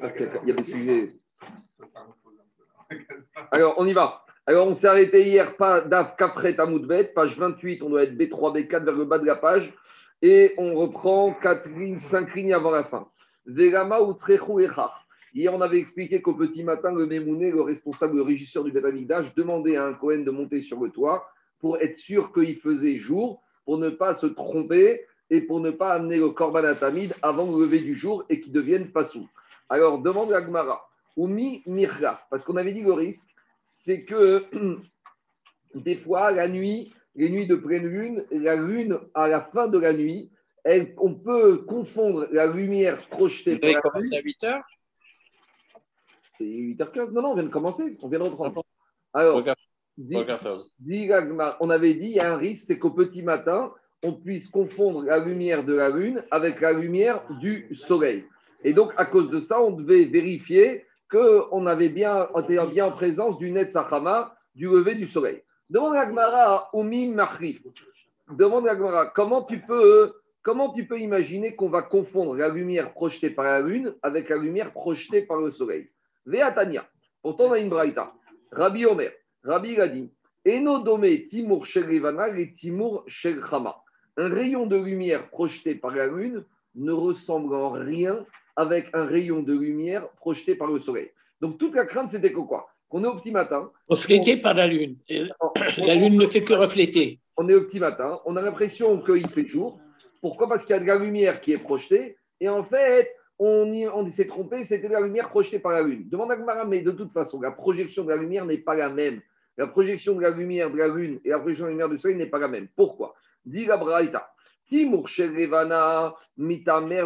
parce qu'il y a des sujets. Alors, on y va. Alors, on s'est arrêté hier, pas d'Af Kafret Amoudbet, page 28, on doit être B3, B4 vers le bas de la page. Et on reprend 4 lignes, 5 lignes avant la fin. Vegama Hier, on avait expliqué qu'au petit matin, le Mémouné, le responsable, le régisseur du Beth demandait à un Cohen de monter sur le toit pour être sûr qu'il faisait jour, pour ne pas se tromper et pour ne pas amener le Korban Atamid avant le lever du jour et qu'il devienne pas sous. Alors, demande à Gmara, mi Mirra, parce qu'on avait dit le risque, c'est que des fois, la nuit, les nuits de pleine lune, la lune, à la fin de la nuit, elle, on peut confondre la lumière projetée Vous avez commencé à 8 heures? C'est 8h15 Non, non, on vient de commencer, on vient de reprendre. Alors, on avait dit, il y a un risque, c'est qu'au petit matin, on puisse confondre la lumière de la lune avec la lumière du soleil. Et donc, à cause de ça, on devait vérifier qu'on avait bien, était bien en présence du Net Sachama, du lever du soleil. Demande à Gmara, Oumi Mahri. Demande à Gmara, comment tu peux, comment tu peux imaginer qu'on va confondre la lumière projetée par la lune avec la lumière projetée par le soleil? Veatania. Pourtant, on a une braïta. Rabbi Omer, Rabbi Gadi, Eno Dome Timur Shel et Timur Shel Un rayon de lumière projeté par la lune ne ressemble en rien avec un rayon de lumière projeté par le soleil. Donc toute la crainte, c'était quoi? Qu'on est au petit matin. Reflété par la lune. la lune ne fait que refléter. On est au petit matin, on a l'impression qu'il fait jour. Pourquoi? Parce qu'il y a de la lumière qui est projetée. Et en fait, on, on s'est trompé, c'était de la lumière projetée par la lune. Demande à Gmara, mais de toute façon, la projection de la lumière n'est pas la même. La projection de la lumière de la lune et la projection de la lumière du soleil n'est pas la même. Pourquoi? Dit la Braïta. Timur mitamer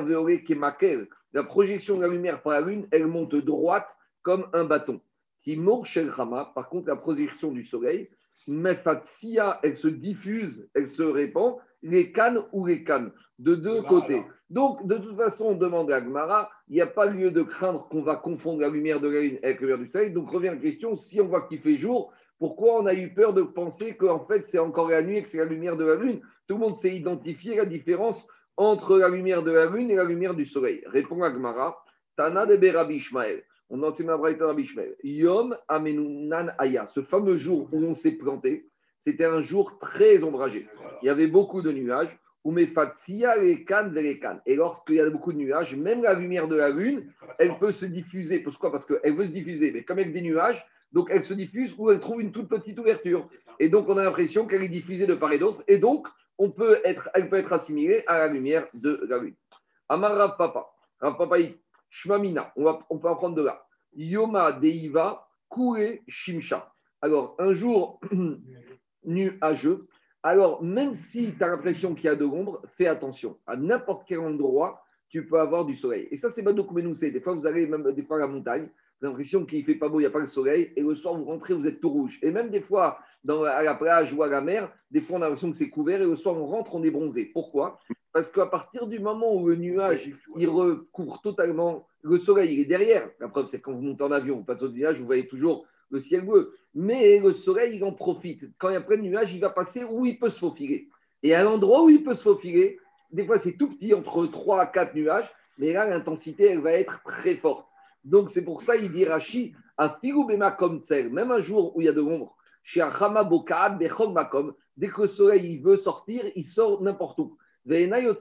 la projection de la lumière par la lune, elle monte droite comme un bâton. Timur Shelchama, par contre, la projection du soleil, Mefatsia, elle se diffuse, elle se répand, les cannes ou les cannes, de deux côtés. Donc, de toute façon, on demande à Gmara, il n'y a pas lieu de craindre qu'on va confondre la lumière de la lune avec la lumière du soleil. Donc, revient la question, si on voit qu'il fait jour, pourquoi on a eu peur de penser qu'en fait, c'est encore la nuit et que c'est la lumière de la lune? Tout le monde sait identifier la différence entre la lumière de la lune et la lumière du soleil Répond Agmara, Tana de Berabi Ishmael. On enseigne la de Rabbi Ishmael. Yom Amenunan Aya, ce fameux jour où on s'est planté, c'était un jour très ombragé. Il y avait beaucoup de nuages. Et lorsqu'il y a beaucoup de nuages, même la lumière de la lune, elle peut se diffuser. Pourquoi? Parce qu'elle veut se diffuser. Mais comme avec des nuages, donc elle se diffuse ou elle trouve une toute petite ouverture. Et donc on a l'impression qu'elle est diffusée de part et d'autre. Et donc on peut être, elle peut être assimilée à la lumière de la lune. Amar Rav Papa, Rav Papa, Shmamina, on, va, on peut en prendre de là. Yoma Deiva, Kure Shimsha. Alors, un jour nuageux, alors même si tu as l'impression qu'il y a de l'ombre, fais attention. À n'importe quel endroit, tu peux avoir du soleil. Et ça, c'est pas c'est Des fois, vous allez même des fois à la montagne, vous avez l'impression qu'il ne fait pas beau, il n'y a pas le soleil, et le soir, vous rentrez, vous êtes tout rouge. Et même des fois, dans, à la plage ou à la mer, des fois on a l'impression que c'est couvert et le soir on rentre, on est bronzé. Pourquoi? Parce qu'à partir du moment où le nuage il recouvre totalement, le soleil il est derrière. La preuve c'est quand vous montez en avion, vous passez au nuage, vous voyez toujours le ciel bleu. Mais le soleil il en profite. Quand il y a plein de nuages, il va passer où il peut se faufiler. Et à l'endroit où il peut se faufiler, des fois c'est tout petit, entre 3 à 4 nuages, mais là l'intensité elle va être très forte. Donc c'est pour ça il dit Rashi, à Filoubema comme même un jour où il y a de l'ombre, chez dès que le soleil il veut sortir, il sort n'importe où. Et le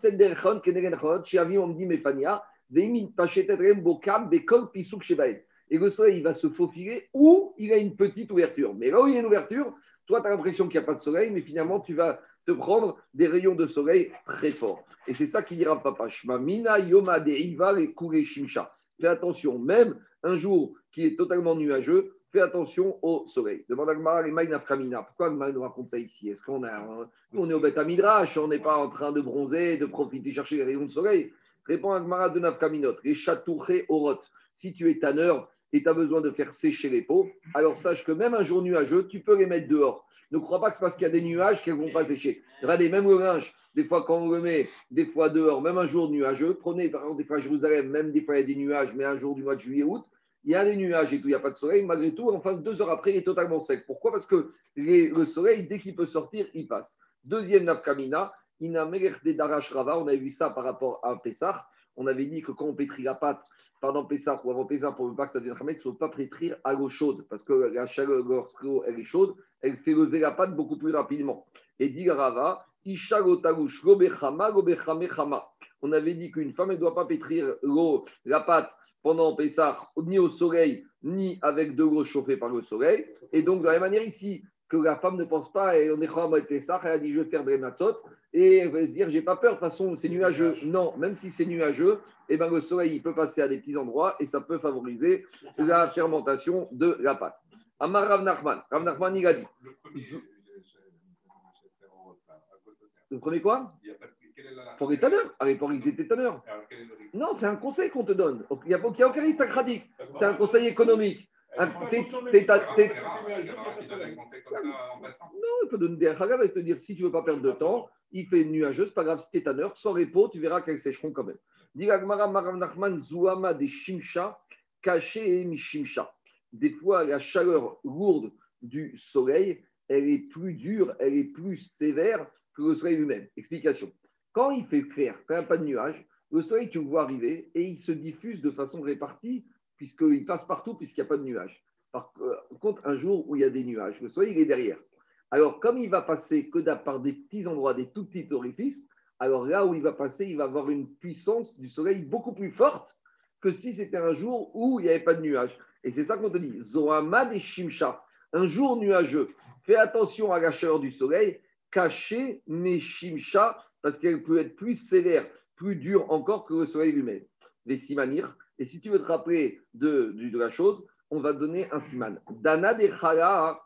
soleil il va se faufiler où il a une petite ouverture. Mais là où il y a une ouverture, toi, tu as l'impression qu'il n'y a pas de soleil, mais finalement, tu vas te prendre des rayons de soleil très forts. Et c'est ça qui dira papa. Mina Yoma et Shimsha. Fais attention, même un jour qui est totalement nuageux, attention au soleil. Demande à les Kamina. Pourquoi Agmara nous raconte ça ici? Est-ce qu'on on est au Beth Midrash, on n'est pas en train de bronzer, de profiter, chercher les rayons de soleil? Répond Agmara de Nafkaminot, les chatouchés orot. Si tu es tanneur et tu as besoin de faire sécher les peaux, alors sache que même un jour nuageux, tu peux les mettre dehors. Ne crois pas que c'est parce qu'il y a des nuages qu'elles ne vont pas sécher. Regardez, même le linge, des fois quand on le met, des fois dehors, même un jour nuageux, prenez par exemple des fois Jérusalem, même des fois il y a des nuages, mais un jour du mois de juillet, août, il y a des nuages et tout, il n'y a pas de soleil, malgré tout, enfin, deux heures après, il est totalement sec. Pourquoi? Parce que le soleil, dès qu'il peut sortir, il passe. Deuxième nafkamina, Ina de Darash Rava, on avait vu ça par rapport à Pessah. On avait dit que quand on pétrit la pâte, pendant Pessah ou avant Pessah pour ne pas que ça devienne Hametz, il ne faut pas pétrir à l'eau chaude parce que la chaleur, lorsque l'eau est chaude, elle fait lever la pâte beaucoup plus rapidement. Et dit Rava, on avait dit qu'une femme ne doit pas pétrir la pâte pendant Pessah, ni au soleil, ni avec de l'eau chauffée par le soleil. Et donc, de la même manière ici, que la femme ne pense pas, et on est Chama Pessah, elle a dit je vais faire des matzot, et elle va se dire j'ai pas peur, de toute façon c'est nuageux. Non, même si c'est nuageux, et eh ben, le soleil il peut passer à des petits endroits et ça peut favoriser la fermentation de la pâte. Amar Rav Nachman, Rav Nachman il a dit. Vous prenez quoi Pour les tanneurs. À l'époque, ils étaient tanneurs. Non, c'est un conseil qu'on te donne. Il n'y a, aucun risque acratique. C'est un conseil économique. Non, il peut donner des et te dire si tu ne veux pas perdre de temps, il fait nuageux, c'est pas grave, si tu es tanneur, sans repos, tu verras qu'elles sécheront quand même. Des fois, la chaleur lourde du soleil, elle est plus dure, elle est plus sévère que le soleil lui-même. Explication. Quand il fait clair, quand il n'y a pas de nuage, le soleil, tu le vois arriver et il se diffuse de façon répartie puisqu'il passe partout puisqu'il n'y a pas de nuages. Par contre, un jour où il y a des nuages, le soleil il est derrière. Alors, comme il va passer que par des petits endroits, des tout petits orifices, alors là où il va passer, il va avoir une puissance du soleil beaucoup plus forte que si c'était un jour où il n'y avait pas de nuages. Et c'est ça qu'on te dit, Zohamad et Shimsha, un jour nuageux. Fais attention à la chaleur du soleil, caché mes Shimsha, parce qu'elle peut être plus sévère, plus dure encore que le soleil lui-même. Les simanir, et si tu veux te rappeler de, la chose, on va donner un siman. Dana de Chala,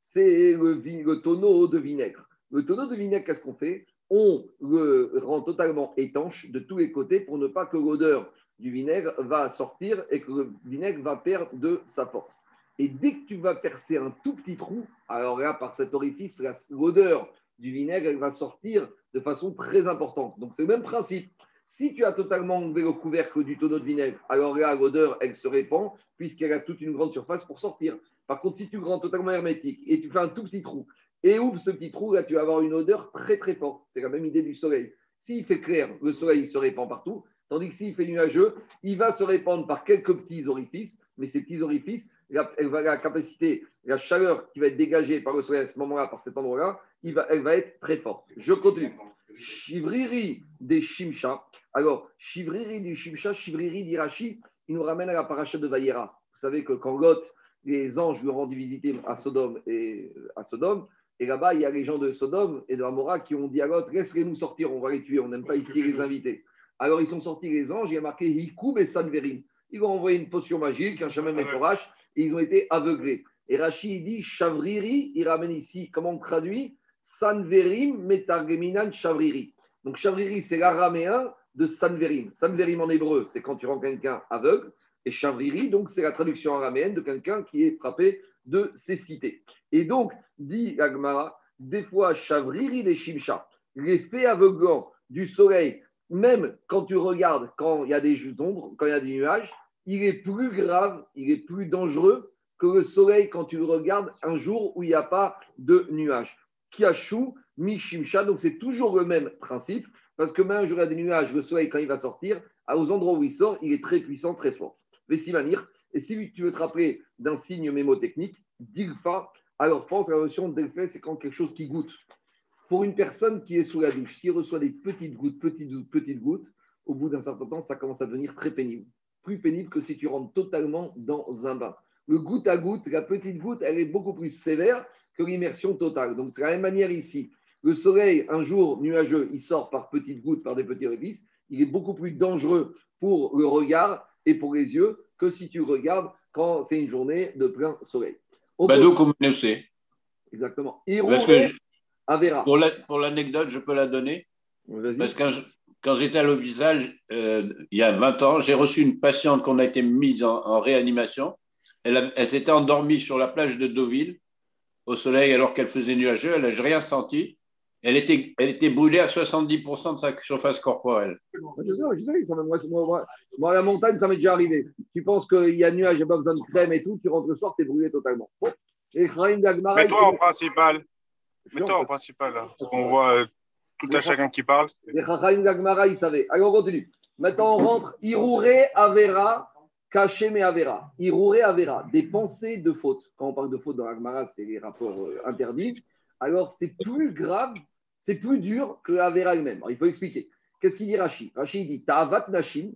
c'est le, tonneau de vinaigre. Le tonneau de vinaigre, qu'est-ce qu'on fait? On le rend totalement étanche de tous les côtés pour ne pas que l'odeur du vinaigre va sortir et que le vinaigre va perdre de sa force. Et dès que tu vas percer un tout petit trou, alors là, par cet orifice, l'odeur du vinaigre, elle va sortir de façon très importante. Donc c'est le même principe. Si tu as totalement enlevé le couvercle du tonneau de vinaigre, alors là, l'odeur, elle se répand, puisqu'elle a toute une grande surface pour sortir. Par contre, si tu rends totalement hermétique et tu fais un tout petit trou et ouvres ce petit trou, là, tu vas avoir une odeur très, très forte. C'est la même idée du soleil. S'il fait clair, le soleil se répand partout. Tandis que s'il fait nuageux, il va se répandre par quelques petits orifices, mais ces petits orifices, la capacité, la chaleur qui va être dégagée par le soleil à ce moment-là, par cet endroit-là, elle va être très forte. Je continue. Chivriri des Shimcha. Alors, Chivriri du Shimcha, Chivriri d'Irachi, il nous ramène à la paracha de Vayera. Vous savez que quand Lot, les anges lui ont rendu visiter à Sodome et à Sodome, et là-bas, il y a les gens de Sodome et de Amora qui ont dit à Lot, laissez-nous sortir, on va les tuer, on n'aime pas ici les invités. Alors, ils sont sortis les anges, il y a marqué Hikoub et Sanverin. Ils ont envoyé une potion magique, un chemin méforache, et ils ont été aveuglés. Et Rachid dit Chavriri, il ramène ici, comment on traduit Sanverim Metargeminan Chavriri. Donc Chavriri, c'est l'araméen de Sanverim. Sanverim en hébreu, c'est quand tu rends quelqu'un aveugle. Et Chavriri, donc c'est la traduction araméenne de quelqu'un qui est frappé de cécité. Et donc, dit Agmara, des fois Chavriri des Shimcha, l'effet aveuglant du soleil, même quand tu regardes, quand il y a des ombres, quand il y a des nuages, il est plus grave, il est plus dangereux que le soleil quand tu le regardes un jour où il n'y a pas de nuages. Kiashu, Mishimsha. Donc c'est toujours le même principe, parce que même jour il y a des nuages, le soleil, quand il va sortir, aux endroits où il sort, il est très puissant, très fort. Vesimanir. Et si tu veux te rappeler d'un signe mémotechnique, Dilfa, alors pense à la notion d'elfet, c'est quand quelque chose qui goûte. Pour une personne qui est sous la douche, s'il reçoit des petites gouttes, petites gouttes, petites gouttes, au bout d'un certain temps, ça commence à devenir très pénible. Plus pénible que si tu rentres totalement dans un bain. Le goutte à goutte, la petite goutte, elle est beaucoup plus sévère que l'immersion totale. Donc, c'est la même manière ici. Le soleil, un jour nuageux, il sort par petites gouttes, par des petits révices. Il est beaucoup plus dangereux pour le regard et pour les yeux que si tu regardes quand c'est une journée de plein soleil. Bado comme sait. Exactement. Parce que pour l'anecdote, je peux la donner. Parce que quand j'étais à l'hôpital, euh, il y a 20 ans, j'ai reçu une patiente qu'on a été mise en, réanimation. Elle, elle s'était endormie sur la plage de Deauville au soleil alors qu'elle faisait nuageux, elle n'a rien senti. Elle était, elle était brûlée à 70% de sa surface corporelle. Je sais, je sais. moi, moi, la montagne, ça m'est déjà arrivé. Tu penses qu'il y a nuage, il a pas besoin de crème et tout, tu rentres le soir, tu es brûlé totalement. Mets-toi en principal. Mets-toi en principal, là. Parce qu'on voit euh, tout à chacun qui parle. Les Chachaim Gagmara, ils savaient. Allez, on continue. Maintenant, on rentre. Irouré Avera, Caché Avera. Irouré Avera, des pensées de faute. Quand on parle de faute dans l'Agmara, c'est les rapports euh, interdits. Alors, c'est plus grave, c'est plus dur que Avera elle-même. Il faut expliquer. Qu'est-ce qu'il dit Rachid Rachid dit Ta'avat Nashim,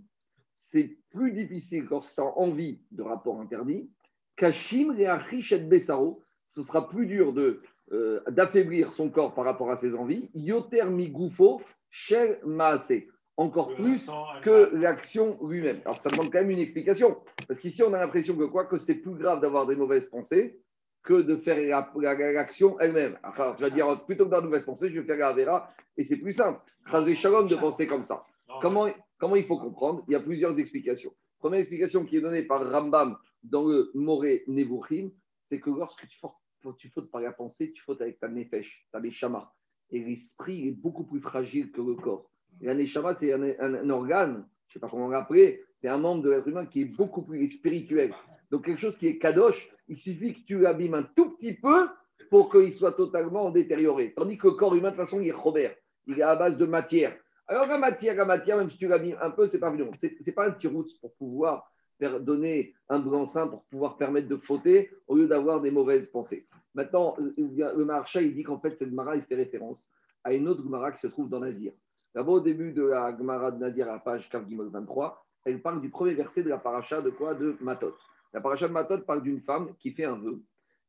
c'est plus difficile tu as envie de rapport interdit. Kashim et Besaro, ce sera plus dur de euh, d'affaiblir son corps par rapport à ses envies. Yoter Migoufo, Shel Maase encore plus que l'action lui-même. Alors ça demande quand même une explication, parce qu'ici on a l'impression que quoi, que c'est plus grave d'avoir des mauvaises pensées que de faire l'action elle-même. Alors je vais dire, plutôt que d'avoir de mauvaises pensées, je vais faire la vera, et c'est plus simple. Chazé Shalom de penser comme ça. Comment, comment il faut comprendre? Il y a plusieurs explications. Première explication qui est donnée par Rambam dans le Moré Nevuchim, c'est que lorsque tu fautes, tu fautes par la pensée, tu fautes avec ta nefesh, ta neshama. Et l'esprit est beaucoup plus fragile que le corps. La neshama, c'est un, organe, je ne sais pas comment l'appeler, c'est un membre de l'être humain qui est beaucoup plus spirituel. Donc quelque chose qui est kadosh, il suffit que tu l'abîmes un tout petit peu pour qu'il soit totalement détérioré. Tandis que le corps humain, de toute façon, il est Robert. Il est à base de matière. Alors la matière, la matière, même si tu l'abîmes un peu, c'est pas violent. Ce n'est pas un petit pour pouvoir donner un blanc-seing pour pouvoir permettre de fauter au lieu d'avoir des mauvaises pensées. Maintenant, le marcha, il dit qu'en fait, cette Mara, il fait référence à une autre Gemara qui se trouve dans Nazir. D'abord, au début de la Gemara de Nazir, à page 23, elle parle du premier verset de la paracha de quoi? De Matot. La paracha de Matot parle d'une femme qui fait un vœu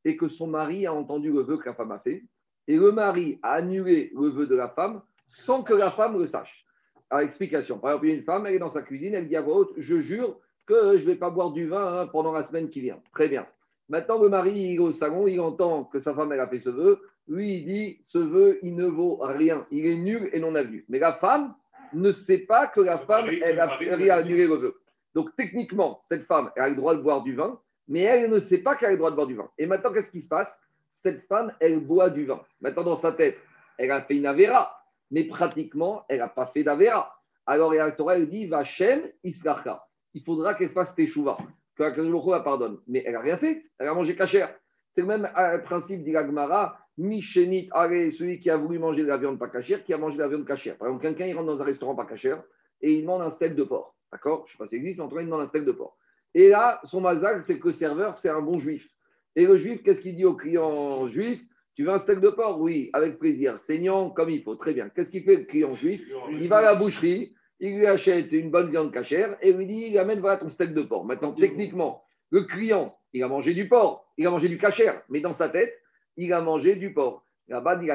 et que son mari a entendu le vœu que la femme a fait. Et le mari a annulé le vœu de la femme sans que la femme le sache. Alors, explication. Par exemple, une femme, elle est dans sa cuisine, elle dit à voix haute Je jure que je ne vais pas boire du vin hein, pendant la semaine qui vient. Très bien. Maintenant, le mari, il est au salon, il entend que sa femme, elle a fait ce vœu. Lui, il dit, ce vœu, il ne vaut rien. Il est nul et non avenu. Mais la femme ne sait pas que la femme, elle a, annulé le vœu. Donc, techniquement, cette femme, elle a le droit de boire du vin, mais elle ne sait pas qu'elle a le droit de boire du vin. Et maintenant, qu'est-ce qui se passe? Cette femme, elle boit du vin. Maintenant, dans sa tête, elle a fait une avéra, mais pratiquement, elle n'a pas fait d'avéra. Alors, la Torah, elle dit, Vachem Islarka. Il faudra qu'elle fasse teshuva, que la la pardonne. Mais elle n'a rien fait. Elle a mangé cachère. C'est le même euh, principe d'Iragmara Michenit, celui qui a voulu manger de la viande pas cachère, qui a mangé de la viande cachère. Par exemple, quelqu'un il rentre dans un restaurant pas cachère et il demande un steak de porc. D'accord? Je ne sais pas si ça existe, mais en tout cas, il demande un steak de porc. Et là, son mazag, c'est que le serveur, c'est un bon juif. Et le juif, qu'est-ce qu'il dit au client juif? Tu veux un steak de porc? Oui, avec plaisir. Saignant comme il faut. Très bien. Qu'est-ce qu'il fait le client juif? Il va à la boucherie, il lui achète une bonne viande cachère et lui dit il amène voilà ton steak de porc. Maintenant, techniquement, le client, il a mangé du porc, il a mangé du cachère, mais dans sa tête, il a mangé du porc. Là-bas, dit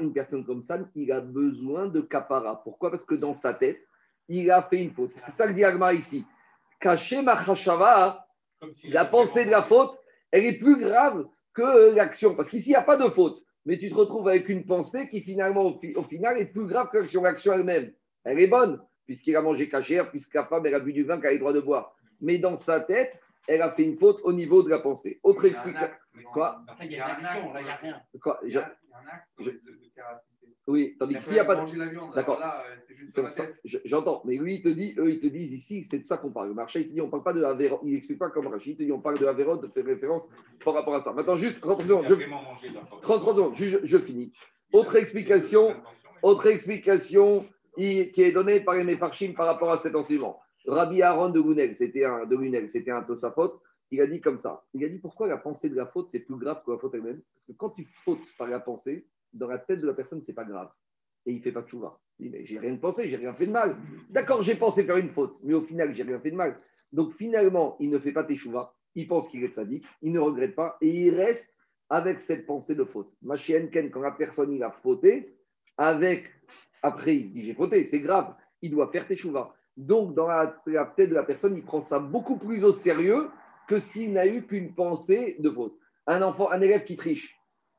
une personne comme ça, il a besoin de capara. Pourquoi? Parce que dans sa tête, il a fait une faute. C'est ça que dit Agmara ici. Caché ma la pensée de la faute, elle est plus grave que l'action. Parce qu'ici, il n'y a pas de faute. Mais tu te retrouves avec une pensée qui, finalement, au, final, est plus grave que l'action. L'action elle-même, elle est bonne, puisqu'il a mangé cachère, puisque la femme, elle a bu du vin qu'elle a le droit de boire. Mais dans sa tête, elle a fait une faute au niveau de la pensée. Autre explication. Quoi Il y a action, là, il n'y a rien. Quoi Il y a un acte de, Oui, tandis que s'il n'y a pas de. D'accord. J'entends. Mais lui, il te dit, eux, ils te disent ici, c'est de ça qu'on parle. Le marché, il te dit, on ne parle pas de Avérode. Il n'explique pas comme Rachid. Il te dit, on parle de Avérode, de faire référence par rapport à ça. Maintenant, juste 30 secondes. Je, 30 secondes, je, je, finis. Autre explication, autre explication qui est donnée par les Mefarchim par rapport à cet enseignement. Rabbi Aaron de Lunel, c'était un, de c'était un Tosafot, il a dit comme ça. Il a dit pourquoi la pensée de la faute, c'est plus grave que la faute elle-même? Parce que quand tu fautes par la pensée, dans la tête de la personne, c'est pas grave. Et il fait pas de chouva. Il dit, mais j'ai rien pensé, j'ai rien fait de mal. D'accord, j'ai pensé faire une faute, mais au final, j'ai rien fait de mal. Donc finalement, il ne fait pas tes chouvas, il pense qu'il est sadique, il ne regrette pas, et il reste avec cette pensée de faute. Ken, quand la personne il a fauté, avec, après il se dit j'ai fauté, c'est grave, il doit faire tes chouvas. Donc, dans la, tête de la personne, il prend ça beaucoup plus au sérieux que s'il n'a eu qu'une pensée de faute. Un enfant, un élève qui triche,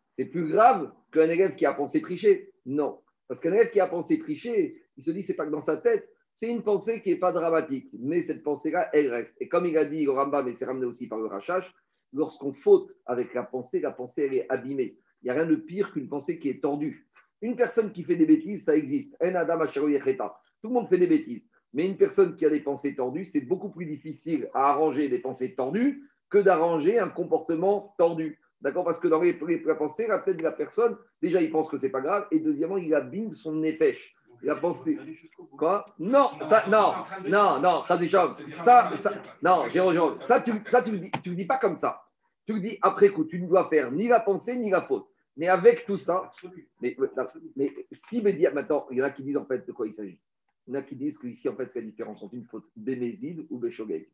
c'est plus grave qu'un élève qui a pensé tricher. Non. Parce qu'un élève qui a pensé tricher, il se dit, c'est pas que dans sa tête, c'est une pensée qui n'est pas dramatique. Mais cette pensée-là, elle reste. Et comme il a dit Rambam, mais c'est ramené aussi par le rachage, lorsqu'on faute avec la pensée, la pensée, elle est abîmée. Il n'y a rien de pire qu'une pensée qui est tordue. Une personne qui fait des bêtises, ça existe. Tout le monde fait des bêtises. Mais une personne qui a des pensées tordues, c'est beaucoup plus difficile à arranger des pensées tordues que d'arranger un comportement tordu. D'accord? Parce que dans les, les, pensées, la tête de la personne, déjà, il pense que c'est pas grave, et deuxièmement, il abîme son effet. la pensée. Quoi? Non, ça, non, non, non, ça, ça, non, Jérôme, ça, tu, ça, tu le dis, tu le dis pas comme ça. Tu le dis après coup, tu ne dois faire ni la pensée ni la faute. Mais avec tout ça, mais, mais si maintenant, il y en a qui disent en fait de quoi il s'agit. Il y en a qui disent qu'ici, en fait, c'est la différence entre une faute béméside ou béchogeg.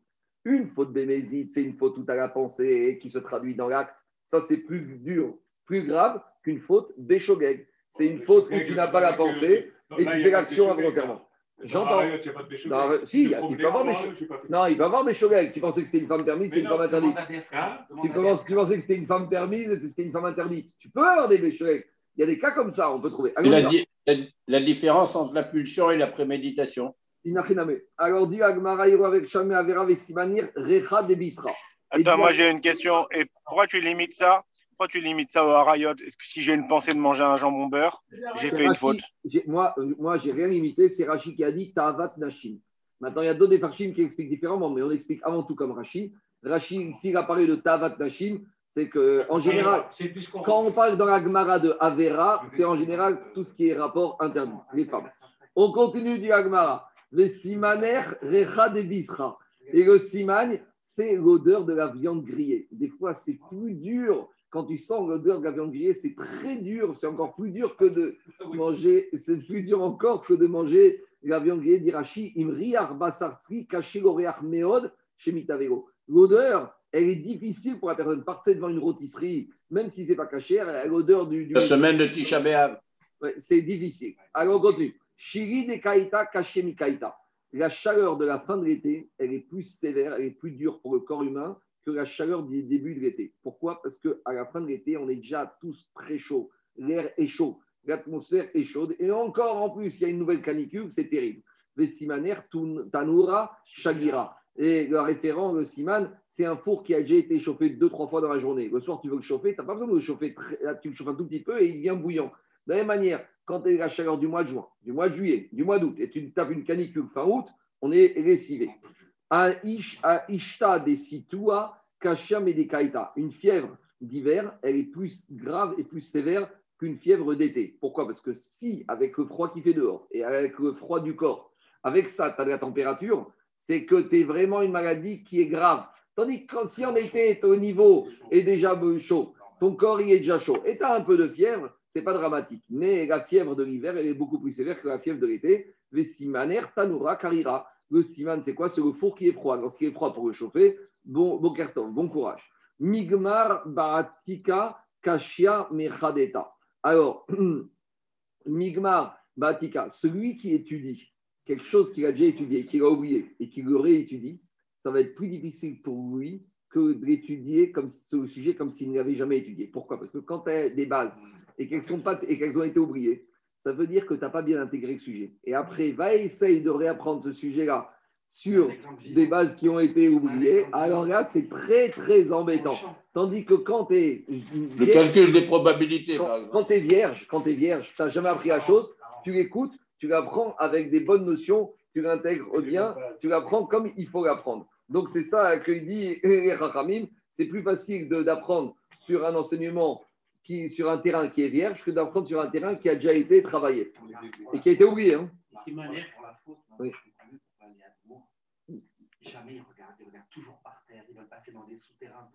Une faute béméside, c'est une faute où tu as la pensée qui se traduit dans l'acte. Ça, c'est plus dur, plus grave qu'une faute béchogeg. C'est une faute où tu n'as pas la pensée et tu fais l'action involontairement. J'entends. Si, il, peut avoir Non, il peut avoir des Tu pensais que c'était une femme permise, c'est une femme interdite. Tu, pensais que c'était une femme permise, c'était une femme interdite. Tu peux avoir des béchoguecs. Il y a des cas comme ça, on peut trouver. la, la, différence entre la pulsion et la préméditation. Alors, dit Agmara, avec Chamé Avera Vesimanir, Recha de Bisra. Attends, moi j'ai une question. Et pourquoi tu limites ça? Pourquoi tu limites ça au harayot? Est-ce que si j'ai une pensée de manger un jambon beurre, j'ai fait une faute? Moi, euh, moi j'ai rien limité. C'est Rachid qui a dit Tavat Nashim. Maintenant, il y a d'autres Farshim qui expliquent différemment, mais on explique avant tout comme Rachid. Rachid, s'il a parlé de Tavat Nashim, c'est que en général, quand on parle dans la Gemara de Avera, c'est en général tout ce qui est rapport interdit, les femmes. On continue du Gemara. Le simaner recha de bisra. Et le siman, c'est l'odeur de la viande grillée. Des fois, c'est plus dur quand tu sens l'odeur de la viande grillée, c'est très dur. C'est encore plus dur que de manger. C'est plus dur encore que de manger la viande grillée d'Irachi. Imri arbasartri meod. L'odeur, elle est difficile pour la personne. Passer devant une rôtisserie, même si c'est pas caché, l'odeur du, La semaine de Tisha c'est difficile. Alors, on continue. Shiri de kaita caché mikaita. La chaleur de la fin de l'été, elle est plus sévère, elle est plus dure pour le corps humain la chaleur du début de l'été. Pourquoi? Parce qu'à la fin de l'été, on est déjà tous très chaud. L'air est chaud, l'atmosphère est chaude. Et encore en plus, il y a une nouvelle canicule, c'est terrible. Vesimaner Tanura Shagira. Et le référent, le Siman, c'est un four qui a déjà été chauffé deux, trois fois dans la journée. Le soir, tu veux le chauffer, tu n'as pas besoin de le chauffer. tu le chauffes un tout petit peu et il devient bouillant. De la même manière, quand tu as la chaleur du mois de juin, du mois de juillet, du mois d'août, et tu tapes une canicule fin août, on est lessivé. Ishta des Situa, Kasham et des Kaita. Une fièvre d'hiver, elle est plus grave et plus sévère qu'une fièvre d'été. Pourquoi? Parce que si, avec le froid qui fait dehors et avec le froid du corps, avec ça, tu as de la température, c'est que tu es vraiment une maladie qui est grave. Tandis que si en été, ton niveau est déjà chaud, ton corps il est déjà chaud, et tu as un peu de fièvre, c'est pas dramatique. Mais la fièvre de l'hiver, elle est beaucoup plus sévère que la fièvre de l'été. Vesimaner, Tanura, Karira. Le siman, c'est quoi? C'est le four qui est froid. Lorsqu'il est froid pour le chauffer, bon, bon carton, bon courage. Migmar Baatika Kashia Mechadeta. Alors, Migmar Baatika, celui qui étudie quelque chose qu'il a déjà étudié, qu'il a oublié et qu'il le réétudie, ça va être plus difficile pour lui que de l'étudier comme le sujet comme s'il n'avait jamais étudié. Pourquoi? Parce que quand tu as des bases et qu'elles, sont pas, et qu'elles ont été oubliées, ça veut dire que tu n'as pas bien intégré le sujet. Et après, va essayer de réapprendre ce sujet-là sur des bases qui ont été oubliées. Alors là, c'est très, très embêtant. Tandis que quand tu es. Le calcul des probabilités, quand, tu es vierge, quand tu es vierge, tu n'as jamais appris la chose, tu l'écoutes, tu l'apprends avec des bonnes notions, tu l'intègres bien, tu l'apprends comme il faut l'apprendre. Donc c'est ça que dit Rachamim, c'est plus facile d'apprendre sur un enseignement qui, sur un terrain qui est vierge que d'apprendre sur un terrain qui a déjà été travaillé et qui a été oublié. Hein. C'est manière pour la faute. Oui. Jamais ils regardent, ils regardent toujours par terre, ils veulent passer dans des souterrains.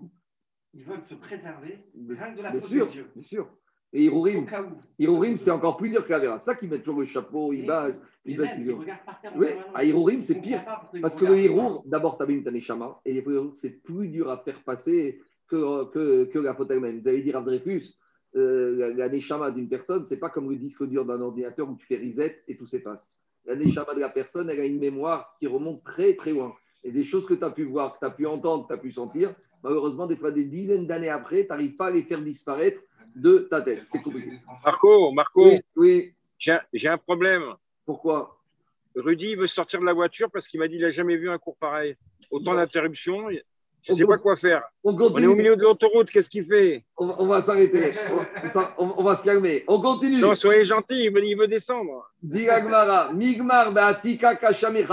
Ils veulent se préserver rien de la faute des yeux. Bien sûr. Et Irurim, c'est encore plus dur que la Vera. Ça qui met toujours le chapeau, il base, il base yeux. Oui, à Irurim, c'est pire. Parce que le Irur, d'abord, tu as une Taneshama, et c'est plus dur à faire passer que, que, que la faute elle-même. Vous allez dire à Dreyfus, euh, la, neshama d'une personne, c'est pas comme le disque dur d'un ordinateur où tu fais reset et tout s'efface. La neshama de la personne, elle a une mémoire qui remonte très très loin. Et des choses que tu as pu voir, que tu as pu entendre, que tu as pu sentir, malheureusement, des fois des dizaines d'années après, tu n'arrives pas à les faire disparaître de ta tête. C'est compliqué. Marco, Marco, oui, j'ai un problème. Pourquoi? Rudy veut sortir de la voiture parce qu'il m'a dit qu'il n'a jamais vu un cours pareil. Autant d'interruptions, je ne sais pas quoi faire. On, est au milieu de l'autoroute, qu'est-ce qu'il fait? On, va s'arrêter, on, va se calmer. On continue. Non, soyez gentil, il veut, descendre. Migmar, Beatika, Kachame,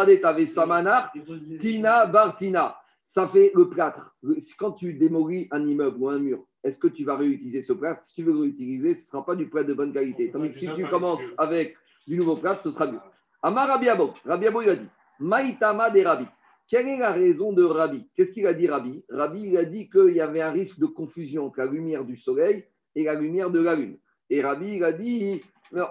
Samanar, Tina, Bartina. Ça fait le plâtre. Quand tu démolis un immeuble ou un mur, est-ce que tu vas réutiliser ce plâtre Si tu veux le réutiliser, ce ne sera pas du plâtre de bonne qualité. Tandis que si tu commences avec du nouveau plat, ce sera mieux. Amar Rabbi Abo, Rabbi Abo, il a dit Maïtama des Rabbi. Quelle est la raison de Rabbi? Qu'est-ce qu'il a dit Rabbi? Rabbi, il a dit qu'il y avait un risque de confusion entre la lumière du soleil et la lumière de la lune. Et Rabbi, il a dit,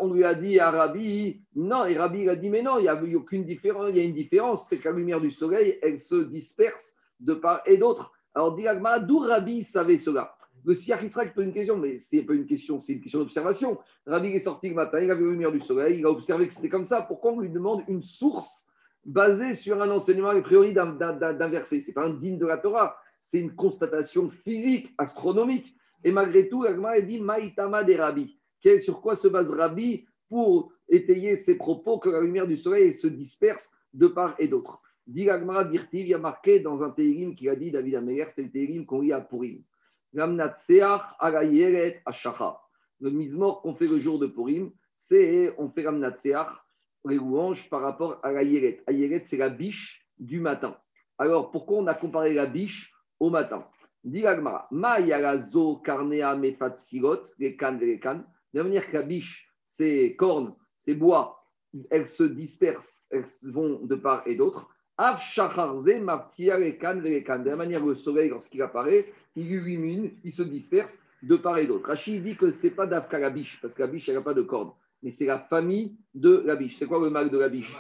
on lui a dit à Rabbi, non, et Rabbi, il a dit, mais non, il n'y a aucune différence, il y a une différence, c'est que la lumière du soleil, elle se disperse de part et d'autre. Alors, dit d'où Rabbi savait cela? Le Siach Israël pose une question, mais c'est pas une question, c'est une question d'observation. Rabbi est sorti le matin, il a vu la lumière du soleil, il a observé que c'était comme ça. Pourquoi on lui demande une source basée sur un enseignement a priori d'un verset? Ce n'est pas un digne de la Torah, c'est une constatation physique, astronomique. Et malgré tout, Agma dit Maïtama des Rabbi. Sur quoi se base Rabbi pour étayer ses propos que la lumière du soleil se disperse de part et d'autre? Dit Dirtiv, il a marqué dans un télim qu'il a dit David Améler, c'est le télim qu'on lit à Purim. Le mismor qu'on fait le jour de Purim, c'est on fait Ramnatseach, les louanges par rapport à la Yeret. Ayeret, c'est la biche du matin. Alors, pourquoi on a comparé la biche au matin? Dit Ma yarazo karnea mefatsilot, les. De manière que la biche, ses cornes, ses bois, elles se dispersent, elles vont de part et d'autre. De la manière que le soleil, lorsqu'il apparaît, il illumine, il se disperse de part et d'autre. Rachid dit que ce n'est pas d'Afka la biche, parce que la biche, elle n'a pas de cornes, mais c'est la famille de la biche. C'est quoi le mal de la biche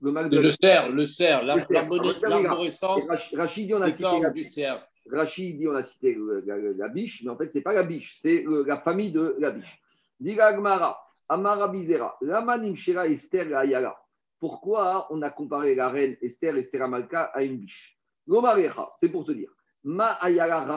Le mal de le cerf, le cerf, l'arborescence. Rachid dit on a cité la biche. Rachid dit on a cité la, biche, mais en fait, ce n'est pas la biche, c'est la famille de la biche. Diga Amara Bizera, Lamanim Shira Esther Ayala. Pourquoi on a comparé la reine Esther, Esther Amalka, à une biche? C'est pour te dire. Ma Agbala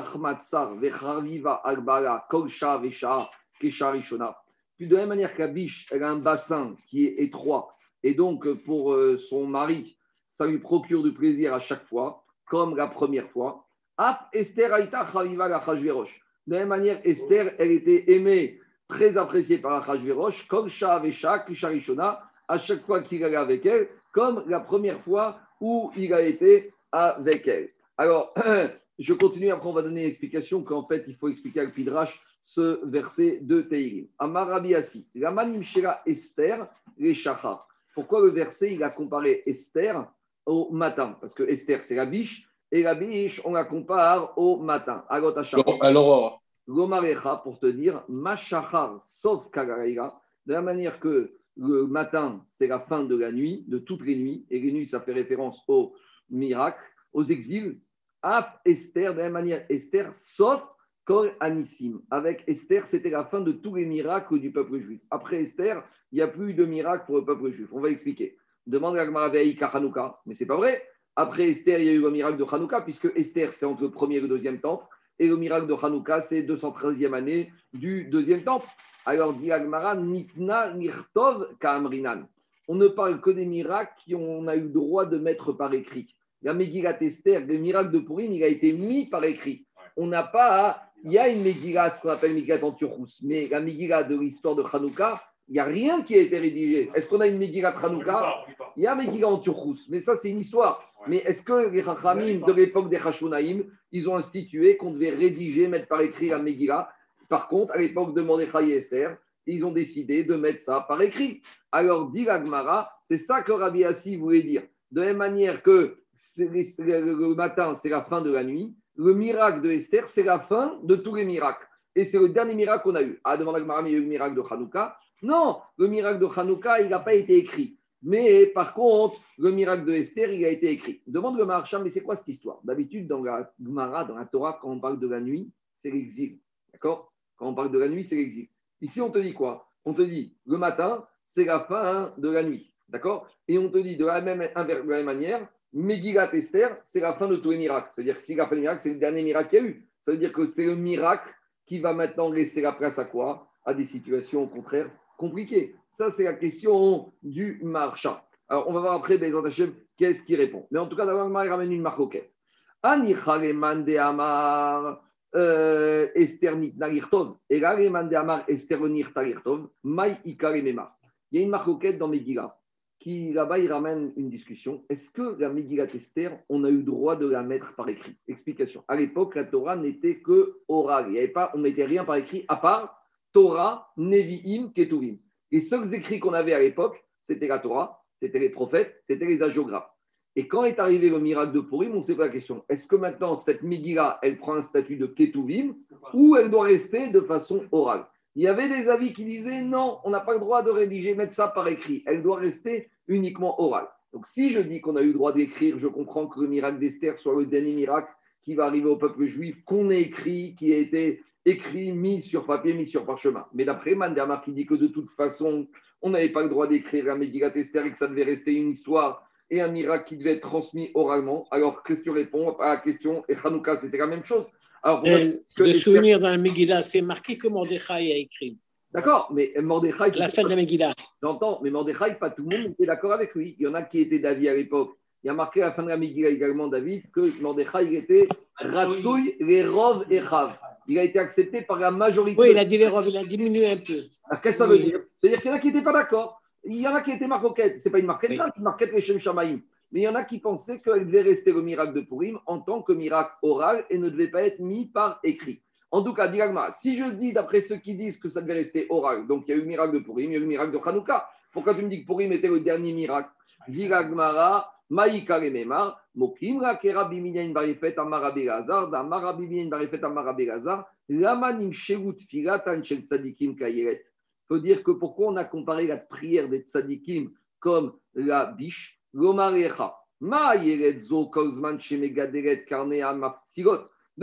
Kolsha Vesha Kesha Rishona. Puis de la même manière la biche, elle a un bassin qui est étroit, et donc pour euh, son mari, ça lui procure du plaisir à chaque fois, comme la première fois. Af Esther Aïta Chaviva la De la même manière, Esther, elle était aimée, très appréciée par la Chashverosh, comme Shahavesha, Kisharishona, à chaque fois qu'il allait avec elle, comme la première fois où il a été avec elle. Alors, je continue, après on va donner l'explication qu'en fait, il faut expliquer à Pidrash ce verset de Teirim. Amarabiasi, la Shira Esther, les. Pourquoi le verset, il a comparé Esther au matin? Parce que Esther, c'est la biche, et la biche, on la compare au matin, à l'aurore. L'omarecha, pour te dire, machachar, sauf kagaraïga, de la manière que le matin, c'est la fin de la nuit, de toutes les nuits, et les nuits, ça fait référence aux miracles, aux exils. Af Esther, de la manière Esther, sauf Kol Anissim. Avec Esther, c'était la fin de tous les miracles du peuple juif. Après Esther, il n'y a plus de miracles pour le peuple juif. On va expliquer. Demande à Gmaraveï Hanouka, mais c'est pas vrai. Après Esther, il y a eu le miracle de Hanouka, puisque Esther, c'est entre le premier et le deuxième temple. Et le miracle de Hanouka, c'est 213e année du deuxième temple. Alors, dit Agmara, Nitna Nirtov Kamrinan. On ne parle que des miracles qu'on a eu le droit de mettre par écrit. La Megillat Esther, le miracle de Purim, il a été mis par écrit. On n'a pas. Il y a une Megillat, ce qu'on appelle Megillat en Turcous, mais la Megillat de l'histoire de Hanouka, il n'y a rien qui a été rédigé. Est-ce qu'on a une Megillat Hanouka Il y a Megillat en Turcous, mais ça, c'est une histoire. Mais est-ce que les Chachamim de l'époque des Hashmonaïm, ils ont institué qu'on devait rédiger, mettre par écrit la Megillah Par contre, à l'époque de Mordechai et Esther, ils ont décidé de mettre ça par écrit. Alors, dit Gmara, c'est ça que Rabbi Assi voulait dire. De la même manière que le matin, c'est la fin de la nuit, le miracle de Esther, c'est la fin de tous les miracles. Et c'est le dernier miracle qu'on a eu. Ah, demande Gmara, mais il y a eu le miracle de Hanouka. Non, le miracle de Hanouka, il n'a pas été écrit. Mais par contre, le miracle de Esther, il a été écrit. Demande le marchand, mais c'est quoi cette histoire? D'habitude, dans la Gemara, dans la Torah, quand on parle de la nuit, c'est l'exil. D'accord? Quand on parle de la nuit, c'est l'exil. Ici, on te dit quoi? On te dit, le matin, c'est la fin de la nuit. D'accord? Et on te dit de la même, manière, Megillat Esther, c'est la fin de tous les miracles. C'est-à-dire que si la fin du miracle, c'est le dernier miracle qu'il y a eu. Ça veut dire que c'est le miracle qui va maintenant laisser la place à quoi? À des situations, au contraire, compliqué. Ça, c'est la question du marchand. Alors, on va voir après, Bézant qu'est-ce qu'il répond. Mais en tout cas, d'abord, il ramène une marque de Amar, euh, Esther Nitnagirtov, et de Amar, Mai. Il y a une marque auquel dans Megillah qui là-bas, il ramène une discussion. Est-ce que la Megillat Esther, on a eu droit de la mettre par écrit? Explication. À l'époque, la Torah n'était que orale. Il y avait pas, on ne mettait rien par écrit à part Torah, Nevi'im, Ketuvim. Les seuls écrits qu'on avait à l'époque, c'était la Torah, c'était les prophètes, c'était les agiographes. Et quand est arrivé le miracle de Purim, on s'est pas la question. Est-ce que maintenant, cette Megillah, elle prend un statut de Ketuvim ou elle doit rester de façon orale? Il y avait des avis qui disaient non, on n'a pas le droit de rédiger, mettre ça par écrit. Elle doit rester uniquement orale. Donc si je dis qu'on a eu le droit d'écrire, je comprends que le miracle d'Esther soit le dernier miracle qui va arriver au peuple juif, qu'on ait écrit, qui a été écrit, mis sur papier, mis sur parchemin. Mais d'après Mandermar qui dit que de toute façon, on n'avait pas le droit d'écrire un Megillah d'Esther et que ça devait rester une histoire et un miracle qui devait être transmis oralement. Alors, qu'est-ce que tu réponds à la question Et Hanouka, c'était la même chose. Alors, le souvenir la Megillah, c'est marqué que Mordechai a écrit. D'accord, mais Mordechai. La fin de la Megillah. J'entends, mais Mordechai, pas tout le monde était d'accord avec lui. Il y en a qui étaient d'avis à l'époque. Il y a marqué à la fin de la Megillah également, David, que Mordechai était Ratsouille, les Rov et Chav. Il a été accepté par la majorité. Oui, il a dit les Rov, il a diminué un peu. Qu'est-ce que ça veut dire? C'est-à-dire qu'il y en a qui n'étaient pas d'accord. Il y en a qui étaient marquettes. Ce n'est pas une marquette, c'est une marquette les Shem Shamaïm. Mais il y en a qui pensaient qu'elle devait rester le miracle de Purim en tant que miracle oral et ne devait pas être mis par écrit. En tout cas, Diragma, si je dis d'après ceux qui disent que ça devait rester oral, donc il y a eu le miracle de Purim, il y a eu le miracle de Hanouka, pourquoi tu me dis que Purim était le dernier miracle? Diragmara, Maïka Remema, Mokim, Rakera Biminian Barifet, Amarabi Lazar, Damarabi Biminian Barifet, Amarabi Lazar, Lamanim Shevut Filatan Shel Tzadikim Kayeret faut dire que pourquoi on a comparé la prière des tzadikim comme la biche? Lomarecha. De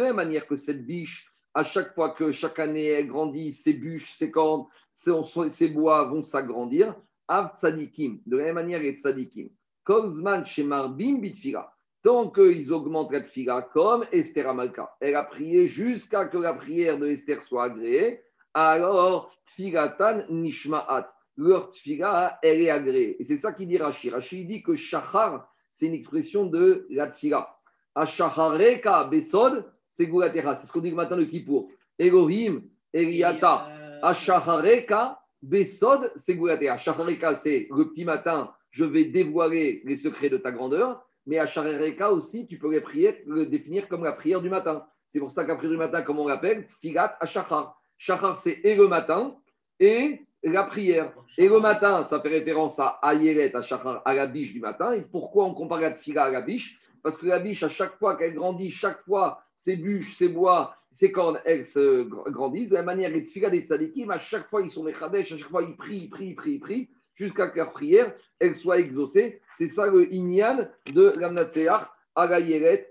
la manière que cette biche, à chaque fois que chaque année elle grandit, ses bûches, ses cornes, ses, bois vont s'agrandir. Av tzadikim. De la même manière, les tzadikim. Kozman shemarbim bitfira. Tant qu'ils augmentent la tfila, comme Esther Amalka. Elle a prié jusqu'à que la prière de Esther soit agréée alors tfilatan nishma'at. Leur tfila, elle est agréée. Et c'est ça qu'il dit Rashi. Rashi dit que shachar, c'est une expression de la tfila. Ashachareka besod, c'est. C'est ce qu'on dit le matin de Kippour. Elohim, Eliata. Ashachareka besod, c'est gulatecha. Ashachareka, c'est le petit matin, je vais dévoiler les secrets de ta grandeur. Mais Achareka aussi, tu les prier, le définir comme la prière du matin. C'est pour ça qu'après prière du matin, comme on l'appelle, Tfilat Ashachar. Shachar, c'est et le matin et la prière. Et le matin, ça fait référence à Ayeret, à Shachar, à la biche du matin. Et pourquoi on compare la tfila à la biche? Parce que la biche, à chaque fois qu'elle grandit, chaque fois, ses bûches, ses bois, ses cornes, elles se grandissent. De la manière, les tfila des tzadikim, à chaque fois, ils sont mechadesh, à chaque fois, ils prient, prient, prient, prient, jusqu'à que leur prière, elle soit exaucée. C'est ça le inyan de l'amnatseach à la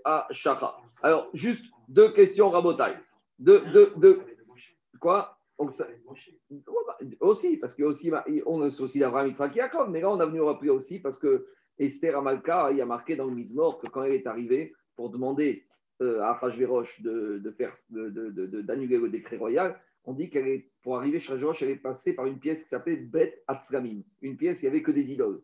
à Shachar. Alors, juste deux questions rabotailles. De, de, de, Quoi Aussi, parce que aussi, on a aussi d'Abraham Yitzhak Yaakov, mais là, on a venu rappeler aussi parce que Esther Amalka, il y a marqué dans le Mizmor que quand elle est arrivée pour demander euh, à Rajverosh de, de faire d'annuler le décret royal, on dit qu'elle est, pour arriver chez Rajverosh, elle est passée par une pièce qui s'appelait Bet Atzramim, une pièce où il n'y avait que des idoles.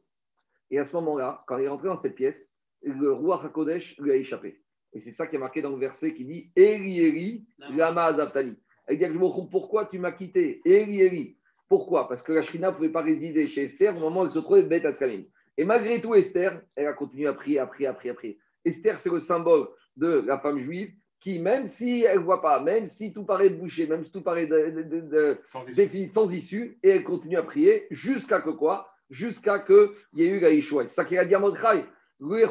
Et à ce moment-là, quand elle est rentrée dans cette pièce, le roi Hakodesh lui a échappé. Et c'est ça qui est marqué dans le verset qui dit Eli Eli Lama Azaptani. Elle dit pourquoi tu m'as quitté Eli, Eli. Pourquoi? Parce que la Shrina ne pouvait pas résider chez Esther au moment où elle se trouvait à Tsalim. Et malgré tout, Esther, elle a continué à prier, à prier, à prier, à prier. Esther, c'est le symbole de la femme juive qui, même si elle ne voit pas, même si tout paraît bouché, même si tout paraît de, sans, issue. et elle continue à prier jusqu'à que quoi? Jusqu'à qu'il y ait eu la Yeshua. C'est ça qu'il a dit à Mordechai. Il dit,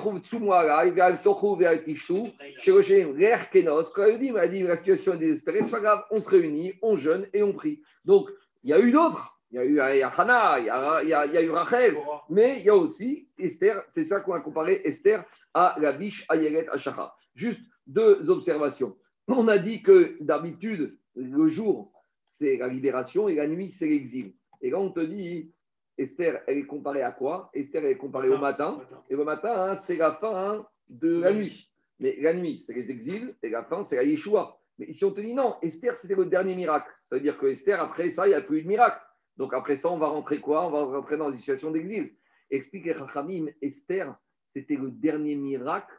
il a dit la situation est désespérée, c'est pas grave, on se réunit, on jeûne et on prie. Donc, il y a eu d'autres. Il y a eu Hana, il y a, il y a, il y a eu Rachel, mais il y a aussi Esther, c'est ça qu'on a comparé Esther à la biche Ayeret Ashacha. Juste deux observations. On a dit que d'habitude, le jour, c'est la libération et la nuit, c'est l'exil. Et là, on te dit, Esther, elle est comparée à quoi? Esther, elle est comparée au matin. Et le matin, hein, c'est la fin hein, de la nuit. Mais la nuit, c'est les exils. Et la fin, c'est la Yeshua. Mais ici, on te dit non, Esther, c'était le dernier miracle. Ça veut dire que Esther, après ça, il n'y a plus eu de miracle. Donc après ça, on va rentrer quoi? On va rentrer dans une situation d'exil. Explique Rachamim, Esther, c'était le dernier miracle